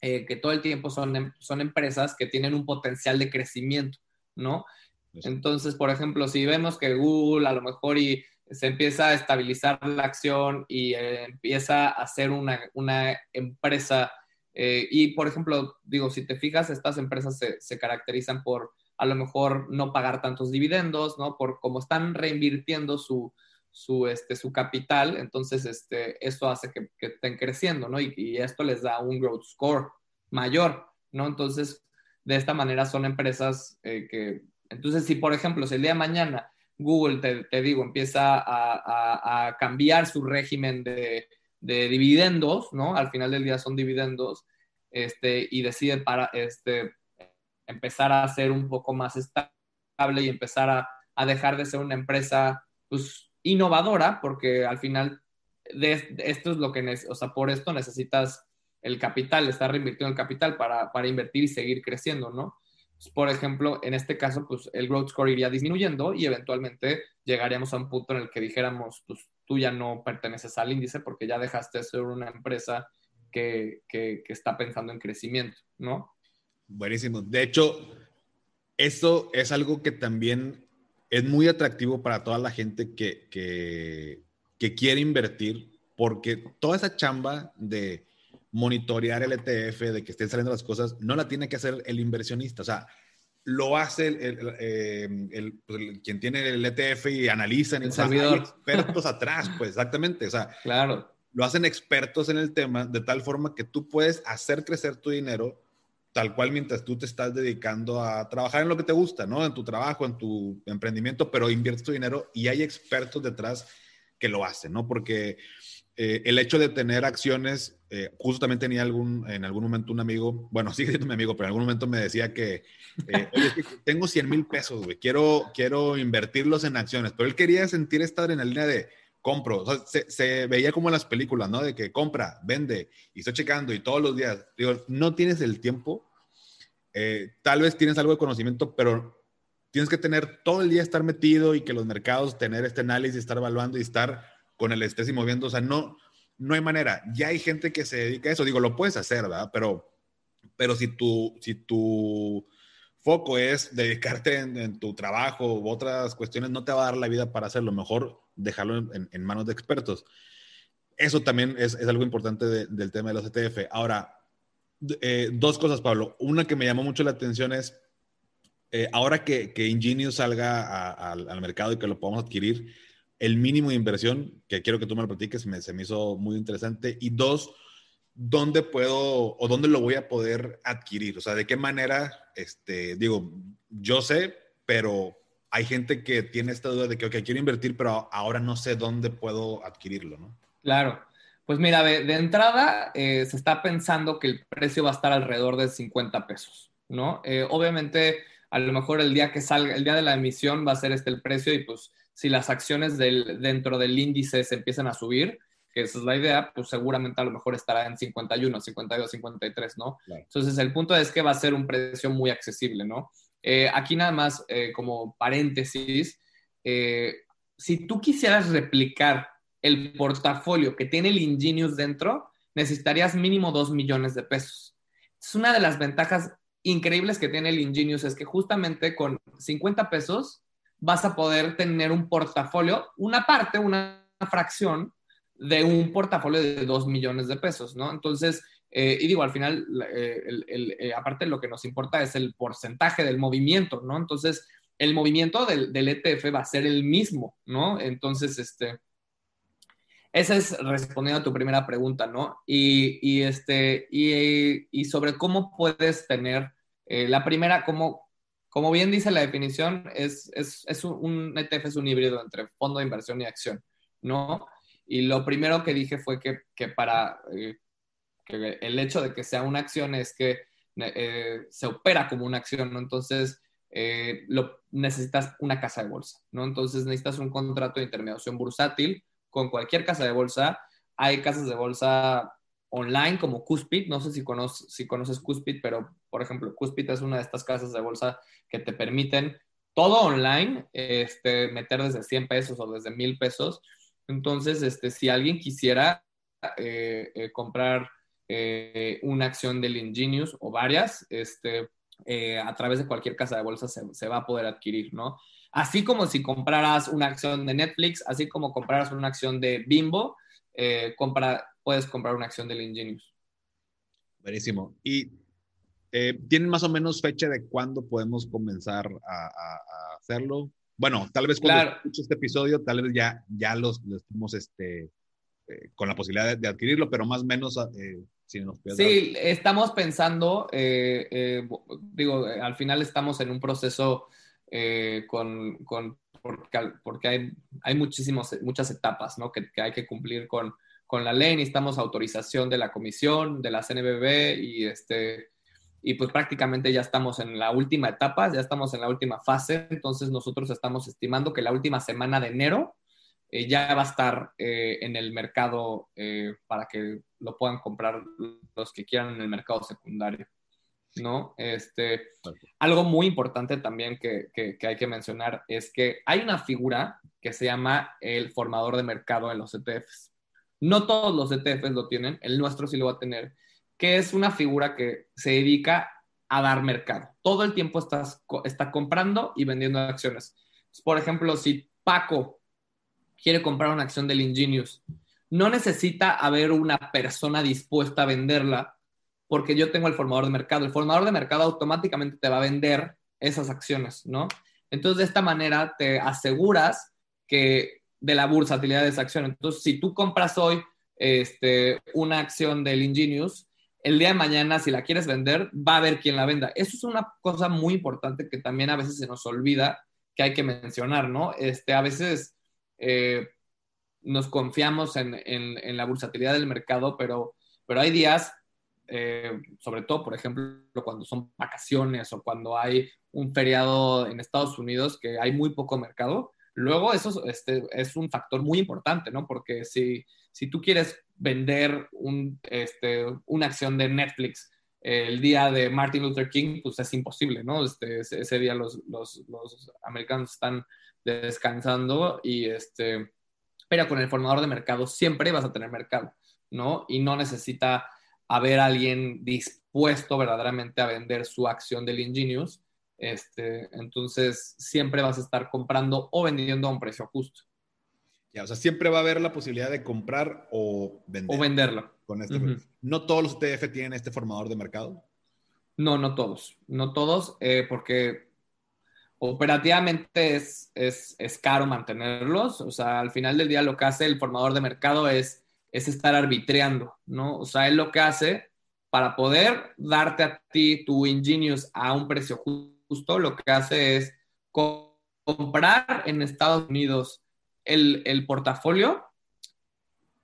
Eh, que todo el tiempo son, em, son empresas que tienen un potencial de crecimiento, ¿no? Entonces, por ejemplo, si vemos que Google a lo mejor y se empieza a estabilizar la acción y eh, empieza a ser una, una empresa, y por ejemplo, digo, si te fijas, estas empresas se, se caracterizan por a lo mejor no pagar tantos dividendos, ¿no? Por cómo están reinvirtiendo su, su, este, su capital, entonces este, eso hace que, estén creciendo, ¿no? Y, esto les da un growth score mayor, ¿no? Entonces, de esta manera son empresas eh, que, entonces, si por ejemplo, si el día de mañana Google, te, digo, empieza a, cambiar su régimen de, dividendos, ¿no? Al final del día son dividendos, este, y decide para, este, empezar a ser un poco más estable y empezar a, a dejar de ser una empresa, pues, innovadora, porque al final de, esto es lo que, o sea, por esto necesitas el capital, estar reinvirtiendo el capital para, para invertir y seguir creciendo, ¿no? Pues, por ejemplo, en este caso, pues el growth score iría disminuyendo y eventualmente llegaríamos a un punto en el que dijéramos, pues tú ya no perteneces al índice porque ya dejaste de ser una empresa que, que, que está pensando en crecimiento, ¿no? Buenísimo. De hecho, esto es algo que también es muy atractivo para toda la gente que, que, que quiere invertir, porque toda esa chamba de monitorear el ETF, de que estén saliendo las cosas, no la tiene que hacer el inversionista. O sea, lo hace el, eh, pues, quien tiene el ETF y analizan. El servidor. expertos atrás, pues exactamente. O sea, claro. lo hacen expertos en el tema de tal forma que tú puedes hacer crecer tu dinero tal cual mientras tú te estás dedicando a trabajar en lo que te gusta, ¿no? En tu trabajo, en tu emprendimiento, pero inviertes tu dinero y hay expertos detrás que lo hacen, ¿no? Porque eh, el hecho de tener acciones, eh, justo también tenía algún, en algún momento un amigo, bueno, sigue siendo mi amigo, pero en algún momento me decía que, eh, tengo 100 mil pesos, güey, quiero, quiero invertirlos en acciones, pero él quería sentir esta adrenalina de compro, o sea, se, veía como en las películas, ¿no? De que compra, vende, y estoy checando y todos los días, digo, no tienes el tiempo, tal vez tienes algo de conocimiento, pero tienes que tener todo el día estar metido y que los mercados, tener este análisis, estar evaluando y estar con el estrés y moviendo. O sea, no, no hay manera. Ya hay gente que se dedica a eso. Digo, lo puedes hacer, ¿verdad? Pero, pero si tu, si tu foco es dedicarte en, tu trabajo u otras cuestiones, no te va a dar la vida para hacerlo. Mejor dejarlo en, manos de expertos. Eso también es, es algo importante del tema de los ETF. Ahora, eh, dos cosas, Pablo. Una que me llamó mucho la atención es, eh, ahora que, que salga al mercado y que lo podamos adquirir, el mínimo de inversión, que quiero que tú me lo platiques, me, se me hizo muy interesante. Y dos, ¿dónde puedo o dónde lo voy a poder adquirir? O sea, ¿de qué manera? Este, digo, yo sé, pero hay gente que tiene esta duda de que, ok, quiero invertir, pero ahora no sé dónde puedo adquirirlo, ¿no? Claro. Pues mira, de, entrada eh, se está pensando que el precio va a estar alrededor de 50 pesos, ¿no? Eh, obviamente, a lo mejor el día que salga, el día de la emisión va a ser este el precio y pues si las acciones del, dentro del índice se empiezan a subir, que esa es la idea, pues seguramente a lo mejor estará en 51, 52, 53, ¿no? Entonces el punto es que va a ser un precio muy accesible, ¿no? Eh, aquí nada más como paréntesis, si tú quisieras replicar el portafolio que tiene el Ingenious dentro, necesitarías mínimo 2 millones de pesos. Es una de las ventajas increíbles que tiene el Ingenious, es que justamente con 50 pesos vas a poder tener un portafolio, una parte, una fracción de un portafolio de 2 millones de pesos, ¿no? Entonces, eh, y digo, al final, eh, eh, aparte lo que nos importa es el porcentaje del movimiento, ¿no? Entonces, el movimiento del, ETF va a ser el mismo, ¿no? Entonces, este, esa es respondiendo a tu primera pregunta, ¿no? Y, este, y, y, sobre cómo puedes tener, la primera, cómo, como bien dice la definición, es, un, ETF es un híbrido entre fondo de inversión y acción, ¿no? Y lo primero que dije fue que, para eh, el hecho de que sea una acción es que eh, se opera como una acción, ¿no? Entonces, eh, lo, necesitas una casa de bolsa, ¿no? Entonces necesitas un contrato de intermediación bursátil con cualquier casa de bolsa. Hay casas de bolsa online como Cuspid, no sé si, conoces, si Cuspid, pero por ejemplo, Cuspid es una de estas casas de bolsa que te permiten todo online, este, meter desde 100 pesos o desde 1000 pesos. Entonces, este, si alguien quisiera eh, eh, comprar eh, una acción del Ingenious o varias, este, a través de cualquier casa de bolsa se, se, va a poder adquirir, ¿no? Así como si compraras una acción de Netflix, así como compraras una acción de Bimbo, compra, puedes comprar una acción del Ingenious. Buenísimo. Y eh, ¿Tienen más o menos fecha de cuándo podemos comenzar a, hacerlo? Bueno, tal vez cuando claro. este episodio, tal vez ya, ya los, estemos este, eh, con la posibilidad de, adquirirlo, pero más o menos, eh, si nos Sí, estamos pensando, digo, al final estamos en un proceso con, con, porque, hay, hay muchísimos, muchas etapas ¿no? que, que hay que cumplir con, con la ley, necesitamos autorización de la comisión, de la CNBB y este y pues prácticamente ya estamos en la última etapa, ya estamos en la última fase, entonces nosotros estamos estimando que la última semana de enero eh, ya va a estar eh, en el mercado eh, para que lo puedan comprar los que quieran en el mercado secundario. ¿No? Este, algo muy importante también que, que, que, hay que mencionar es que hay una figura que se llama el formador de mercado en los ETFs. No todos los ETFs lo tienen, el nuestro sí lo va a tener, que es una figura que se dedica a dar mercado. Todo el tiempo estás, está comprando y vendiendo acciones. Por ejemplo, si Paco quiere comprar una acción del Ingenius, no necesita haber una persona dispuesta a venderla porque yo tengo el formador de mercado. El formador de mercado automáticamente te va a vender esas acciones, ¿no? Entonces, de esta manera te aseguras que de la bursatilidad de esa acción. Entonces, si tú compras hoy este, una acción del Ingenius, el día de mañana, si la quieres vender, va a haber quien la venda. Eso es una cosa muy importante que también a veces se nos olvida que hay que mencionar, ¿no? Este, a veces eh, nos confiamos en, la bursatilidad del mercado, pero, pero hay días, eh, sobre todo, por ejemplo, cuando son vacaciones o cuando hay un feriado en Estados Unidos que hay muy poco mercado, luego eso este, es un factor muy importante, ¿no? Porque si, si tú quieres vender este, una acción de Netflix el día de Martin Luther King, pues es imposible, ¿no? Este, ese día los, los, los, americanos están descansando y este, pero con el formador de mercado siempre vas a tener mercado, ¿no? Y no necesita haber alguien dispuesto verdaderamente a vender su acción del Ingenious. Este, entonces, siempre vas a estar comprando o vendiendo a un precio justo. Ya, o sea, siempre va a haber la posibilidad de comprar o vender. O venderlo. Con este ¿No todos los ETF tienen este formador de mercado? No, no todos. No todos, eh, porque operativamente es, es, es, caro mantenerlos. O sea, al final del día lo que hace el formador de mercado es, es estar arbitreando, ¿no? O sea, él lo que hace para poder darte a ti tu Ingenious a un precio justo, lo que hace es comprar en Estados Unidos el, el portafolio,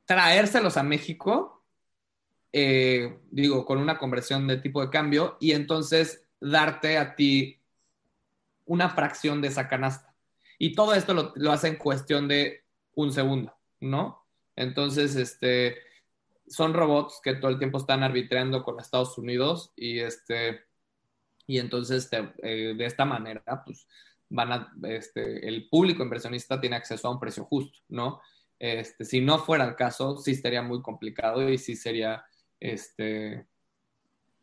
traérselos a México, eh, digo, con una conversión de tipo de cambio, y entonces darte a ti una fracción de esa canasta. Y todo esto lo, hace en cuestión de un segundo, ¿no? Entonces, este, son robots que todo el tiempo están arbitrando con Estados Unidos y, este, y entonces eh, de esta manera, pues, van a, este, el público inversionista tiene acceso a un precio justo, ¿no? Este, si no fuera el caso, sí sería muy complicado y sí sería, este,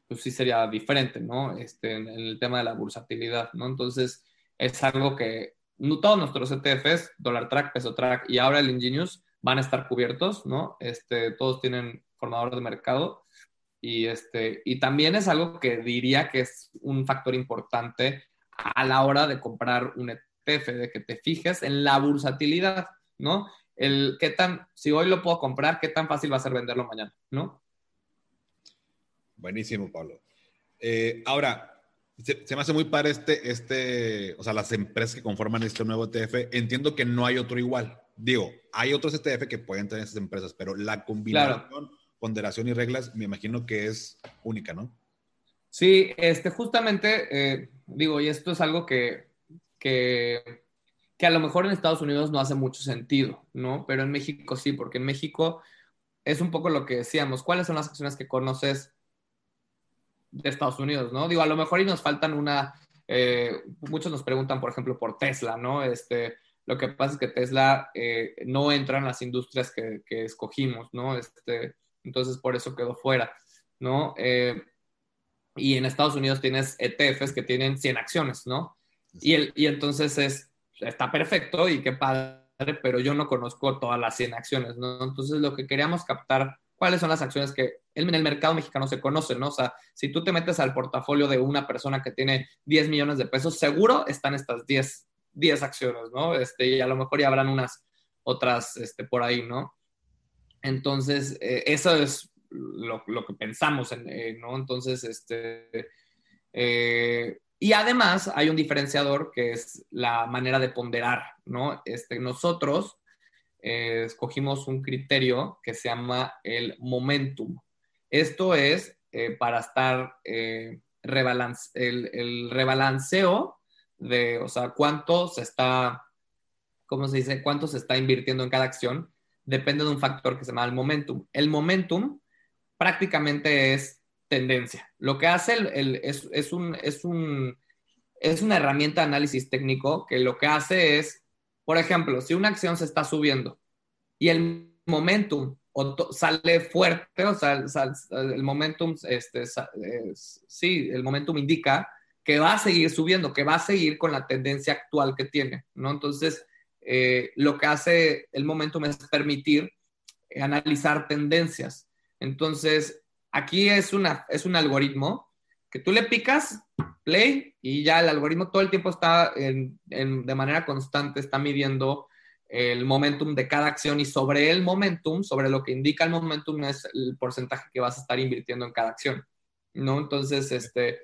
pues sí sería diferente, ¿no? Este, en, el tema de la bursatilidad, ¿no? Entonces, es algo que no, todos nuestros ETFs, Dollar Track, Peso Track y ahora el Ingenious van a estar cubiertos, ¿no? Este, todos tienen formador de mercado y, este, y también es algo que diría que es un factor importante a la hora de comprar un ETF, de que te fijes en la bursatilidad, ¿no? El qué tan, si hoy lo puedo comprar, qué tan fácil va a ser venderlo mañana, ¿no? Buenísimo, Pablo. Eh, ahora, se, me hace muy padre este, este, o sea, las empresas que conforman este nuevo ETF. Entiendo que no hay otro igual. Digo, hay otros ETF que pueden tener esas empresas, pero la combinación, ponderación y reglas, me imagino que es única, ¿no? Sí, este, justamente, eh, digo, y esto es algo que, que, que a lo mejor en Estados Unidos no hace mucho sentido, ¿no? Pero en México sí, porque en México es un poco lo que decíamos. ¿Cuáles son las acciones que conoces de Estados Unidos, ¿no? Digo, a lo mejor y nos faltan una, eh, muchos nos preguntan, por ejemplo, por Tesla, ¿no? Este, lo que pasa es que Tesla eh, no entra en las industrias que, escogimos, ¿no? Este, entonces, por eso quedó fuera, ¿no? Eh, y en Estados Unidos tienes ETFs que tienen 100 acciones, ¿no? Y, el, y entonces es, está perfecto y qué padre, pero yo no conozco todas las 100 acciones, ¿no? Entonces, lo que queríamos captar cuáles son las acciones que en el mercado mexicano se conocen, ¿no? O sea, si tú te metes al portafolio de una persona que tiene 10 millones de pesos, seguro están estas 10, 10 acciones, ¿no? Este, y a lo mejor ya habrán unas otras este, por ahí, ¿no? Entonces, eh, eso es lo, que pensamos, en, eh, ¿no? Entonces, este... Eh, y además hay un diferenciador que es la manera de ponderar, ¿no? Este, nosotros escogimos un criterio que se llama el momentum. Esto es para estar eh, el, rebalanceo de, o sea, cuánto se está, ¿cómo se dice? Cuánto se está invirtiendo en cada acción, depende de un factor que se llama el momentum. El momentum prácticamente es tendencia. Lo que hace es, es, un, es, un, es una herramienta de análisis técnico que lo que hace es por ejemplo, si una acción se está subiendo y el momentum sale fuerte, o sea, el momentum, este, sí, el momentum indica que va a seguir subiendo, que va a seguir con la tendencia actual que tiene, ¿no? Entonces, eh, lo que hace el momentum es permitir analizar tendencias. Entonces, aquí es, una, es un algoritmo que tú le picas play y ya el algoritmo todo el tiempo está de manera constante, está midiendo el momentum de cada acción y sobre el momentum, sobre lo que indica el momentum es el porcentaje que vas a estar invirtiendo en cada acción, ¿no? Entonces, este,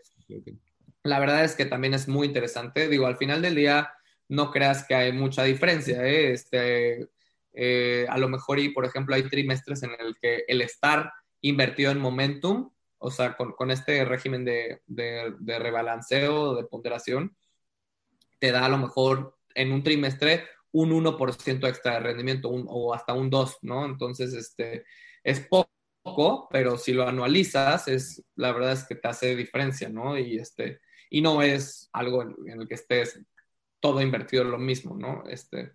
la verdad es que también es muy interesante. Digo, al final del día, no creas que hay mucha diferencia, ¿eh? Este, eh, a lo mejor, y por ejemplo, hay trimestres en el que el estar invertido en momentum, o sea, con, con este régimen de, de, de rebalanceo, de ponderación, te da a lo mejor en un trimestre un 1% extra de rendimiento o hasta un 2, ¿no? Entonces, este, es poco, pero si lo anualizas, es, la verdad es que te hace diferencia, ¿no? Y, este, y no es algo en, el que estés todo invertido en lo mismo, ¿no? Este,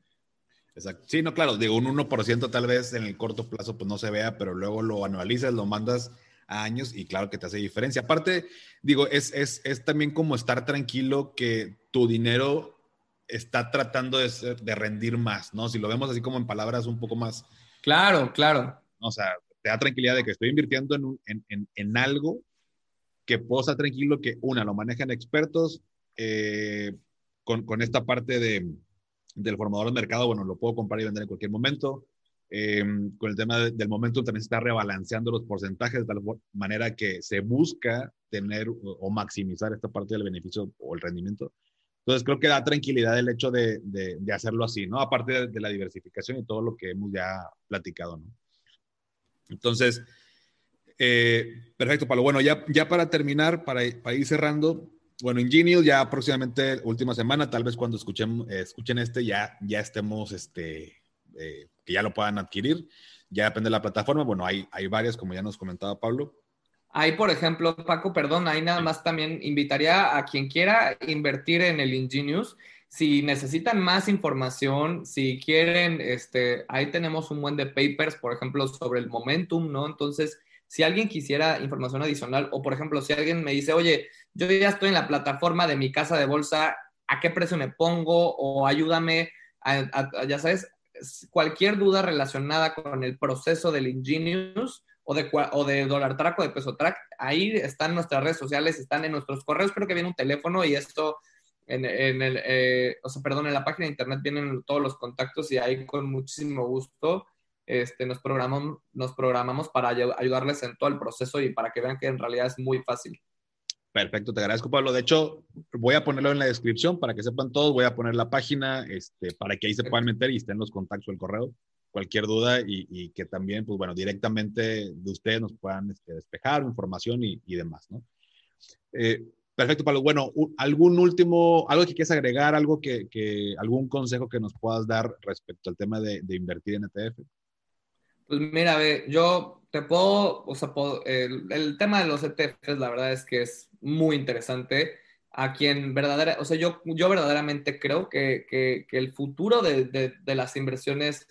Exacto. Sí, no, claro, digo, un 1% tal vez en el corto plazo pues no se vea, pero luego lo anualizas, lo mandas a años y claro que te hace diferencia. Aparte, digo, es, es, es también como estar tranquilo que tu dinero está tratando de, de, rendir más, ¿no? Si lo vemos así como en palabras un poco más. Claro, claro. O sea, te da tranquilidad de que estoy invirtiendo en, en, en, algo que puedo estar tranquilo que, una, lo manejan expertos, eh, con, con, esta parte de, del formador de mercado, bueno, lo puedo comprar y vender en cualquier momento. Eh, con el tema del momento también se está rebalanceando los porcentajes de tal manera que se busca tener o maximizar esta parte del beneficio o el rendimiento entonces creo que da tranquilidad el hecho de, de, hacerlo así, ¿no? Aparte de, la diversificación y todo lo que hemos ya platicado, ¿no? Entonces, eh, perfecto, Pablo. Bueno, ya, ya para terminar, para, para ir cerrando, bueno, Ingenious ya próximamente, última semana, tal vez cuando escuchen, eh, escuchen este, ya, ya estemos, este, eh, que ya lo puedan adquirir. Ya depende de la plataforma. Bueno, hay, hay varias, como ya nos comentaba Pablo. Ahí, por ejemplo, Paco, perdón, ahí nada más también invitaría a quien quiera invertir en el Ingenius. Si necesitan más información, si quieren, este, ahí tenemos un buen de papers, por ejemplo, sobre el momentum, ¿no? Entonces, si alguien quisiera información adicional, o por ejemplo, si alguien me dice, oye, yo ya estoy en la plataforma de mi casa de bolsa, ¿a qué precio me pongo? O ayúdame, ya sabes, cualquier duda relacionada con el proceso del Ingenius, o de, o de dólar track o de peso track. Ahí están nuestras redes sociales, están en nuestros correos, creo que viene un teléfono y esto en, en el, eh, o sea, perdón, en la página de internet vienen todos los contactos y ahí con muchísimo gusto este, nos, programamos, nos programamos para ayudarles en todo el proceso y para que vean que en realidad es muy fácil. Perfecto, te agradezco, Pablo. De hecho, voy a ponerlo en la descripción para que sepan todos. Voy a poner la página este, para que ahí se puedan meter y estén los contactos o el correo cualquier duda y, que también, pues bueno, directamente de ustedes nos puedan este, despejar información y, demás, ¿no? Eh, perfecto, Pablo. Bueno, algún último, algo que quieras agregar, algo que, algún consejo que nos puedas dar respecto al tema de, invertir en ETF. Pues mira, ve, yo te puedo, o sea, el, tema de los ETFs, la verdad es que es muy interesante. A quien verdadera, o sea, yo, yo verdaderamente creo que, que, el futuro de, de, de las inversiones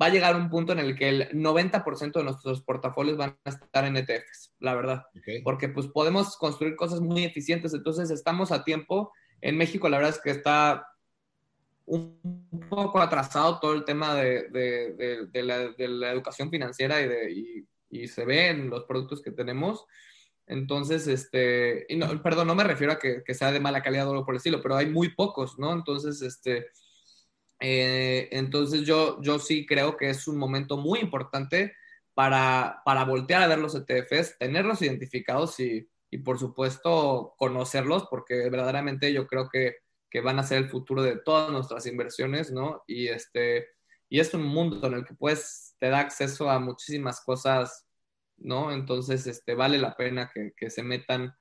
va a llegar un punto en el que el 90% de nuestros portafolios van a estar en ETFs, la verdad. Porque pues podemos construir cosas muy eficientes, entonces estamos a tiempo. En México la verdad es que está un poco atrasado todo el tema de, de, de, la, educación financiera y, y, se ve en los productos que tenemos. Entonces, este, no, perdón, no me refiero a que, que, sea de mala calidad o algo por el estilo, pero hay muy pocos, ¿no? Entonces, este, eh, entonces yo, yo sí creo que es un momento muy importante para, para voltear a ver los ETFs, tenerlos identificados y, y, por supuesto conocerlos, porque verdaderamente yo creo que, que, van a ser el futuro de todas nuestras inversiones, ¿no? Y, este, y es un mundo en el que pues te da acceso a muchísimas cosas, ¿no? Entonces este, vale la pena que, que se metan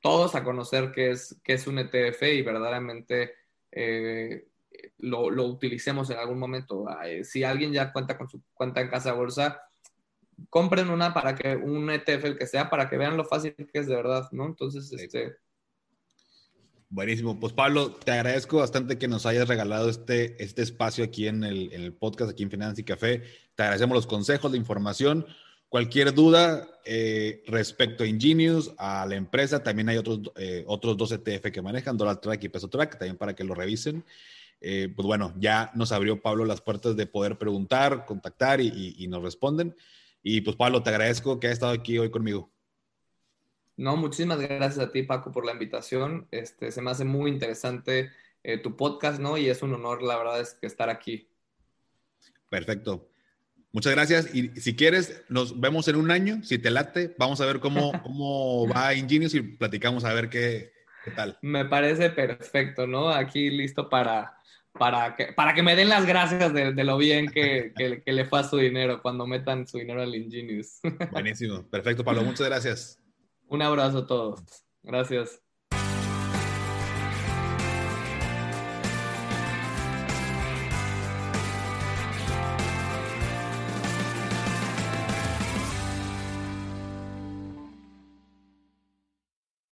todos a conocer qué es, qué es un ETF y verdaderamente... Eh, lo, lo, utilicemos en algún momento. Si alguien ya cuenta con su cuenta en casa de bolsa, compren una para que un ETF, el que sea, para que vean lo fácil que es de verdad, ¿no? Entonces, este... Buenísimo. Pues Pablo, te agradezco bastante que nos hayas regalado este, este espacio aquí en el, en el podcast, aquí en Finanzas y Café. Te agradecemos los consejos, la información. Cualquier duda eh, respecto a Ingenious, a la empresa, también hay otros, eh, otros dos ETF que manejan, Dollar Track y Peso Track, también para que lo revisen. Eh, pues bueno, ya nos abrió Pablo las puertas de poder preguntar, contactar y, nos responden. Y pues Pablo, te agradezco que hayas estado aquí hoy conmigo. No, muchísimas gracias a ti, Paco, por la invitación. Este, se me hace muy interesante tu podcast, ¿no? Y es un honor, la verdad, es que estar aquí. Perfecto. Muchas gracias. Y si quieres, nos vemos en un año. Si te late, vamos a ver cómo, cómo va Ingenious y platicamos a ver qué, tal. Me parece perfecto, ¿no? Aquí listo para, para, que, para que me den las gracias de, lo bien que, que, le fue a su dinero cuando metan su dinero al Ingenious. Buenísimo. Perfecto, Pablo. Muchas gracias. Un abrazo a todos. Gracias.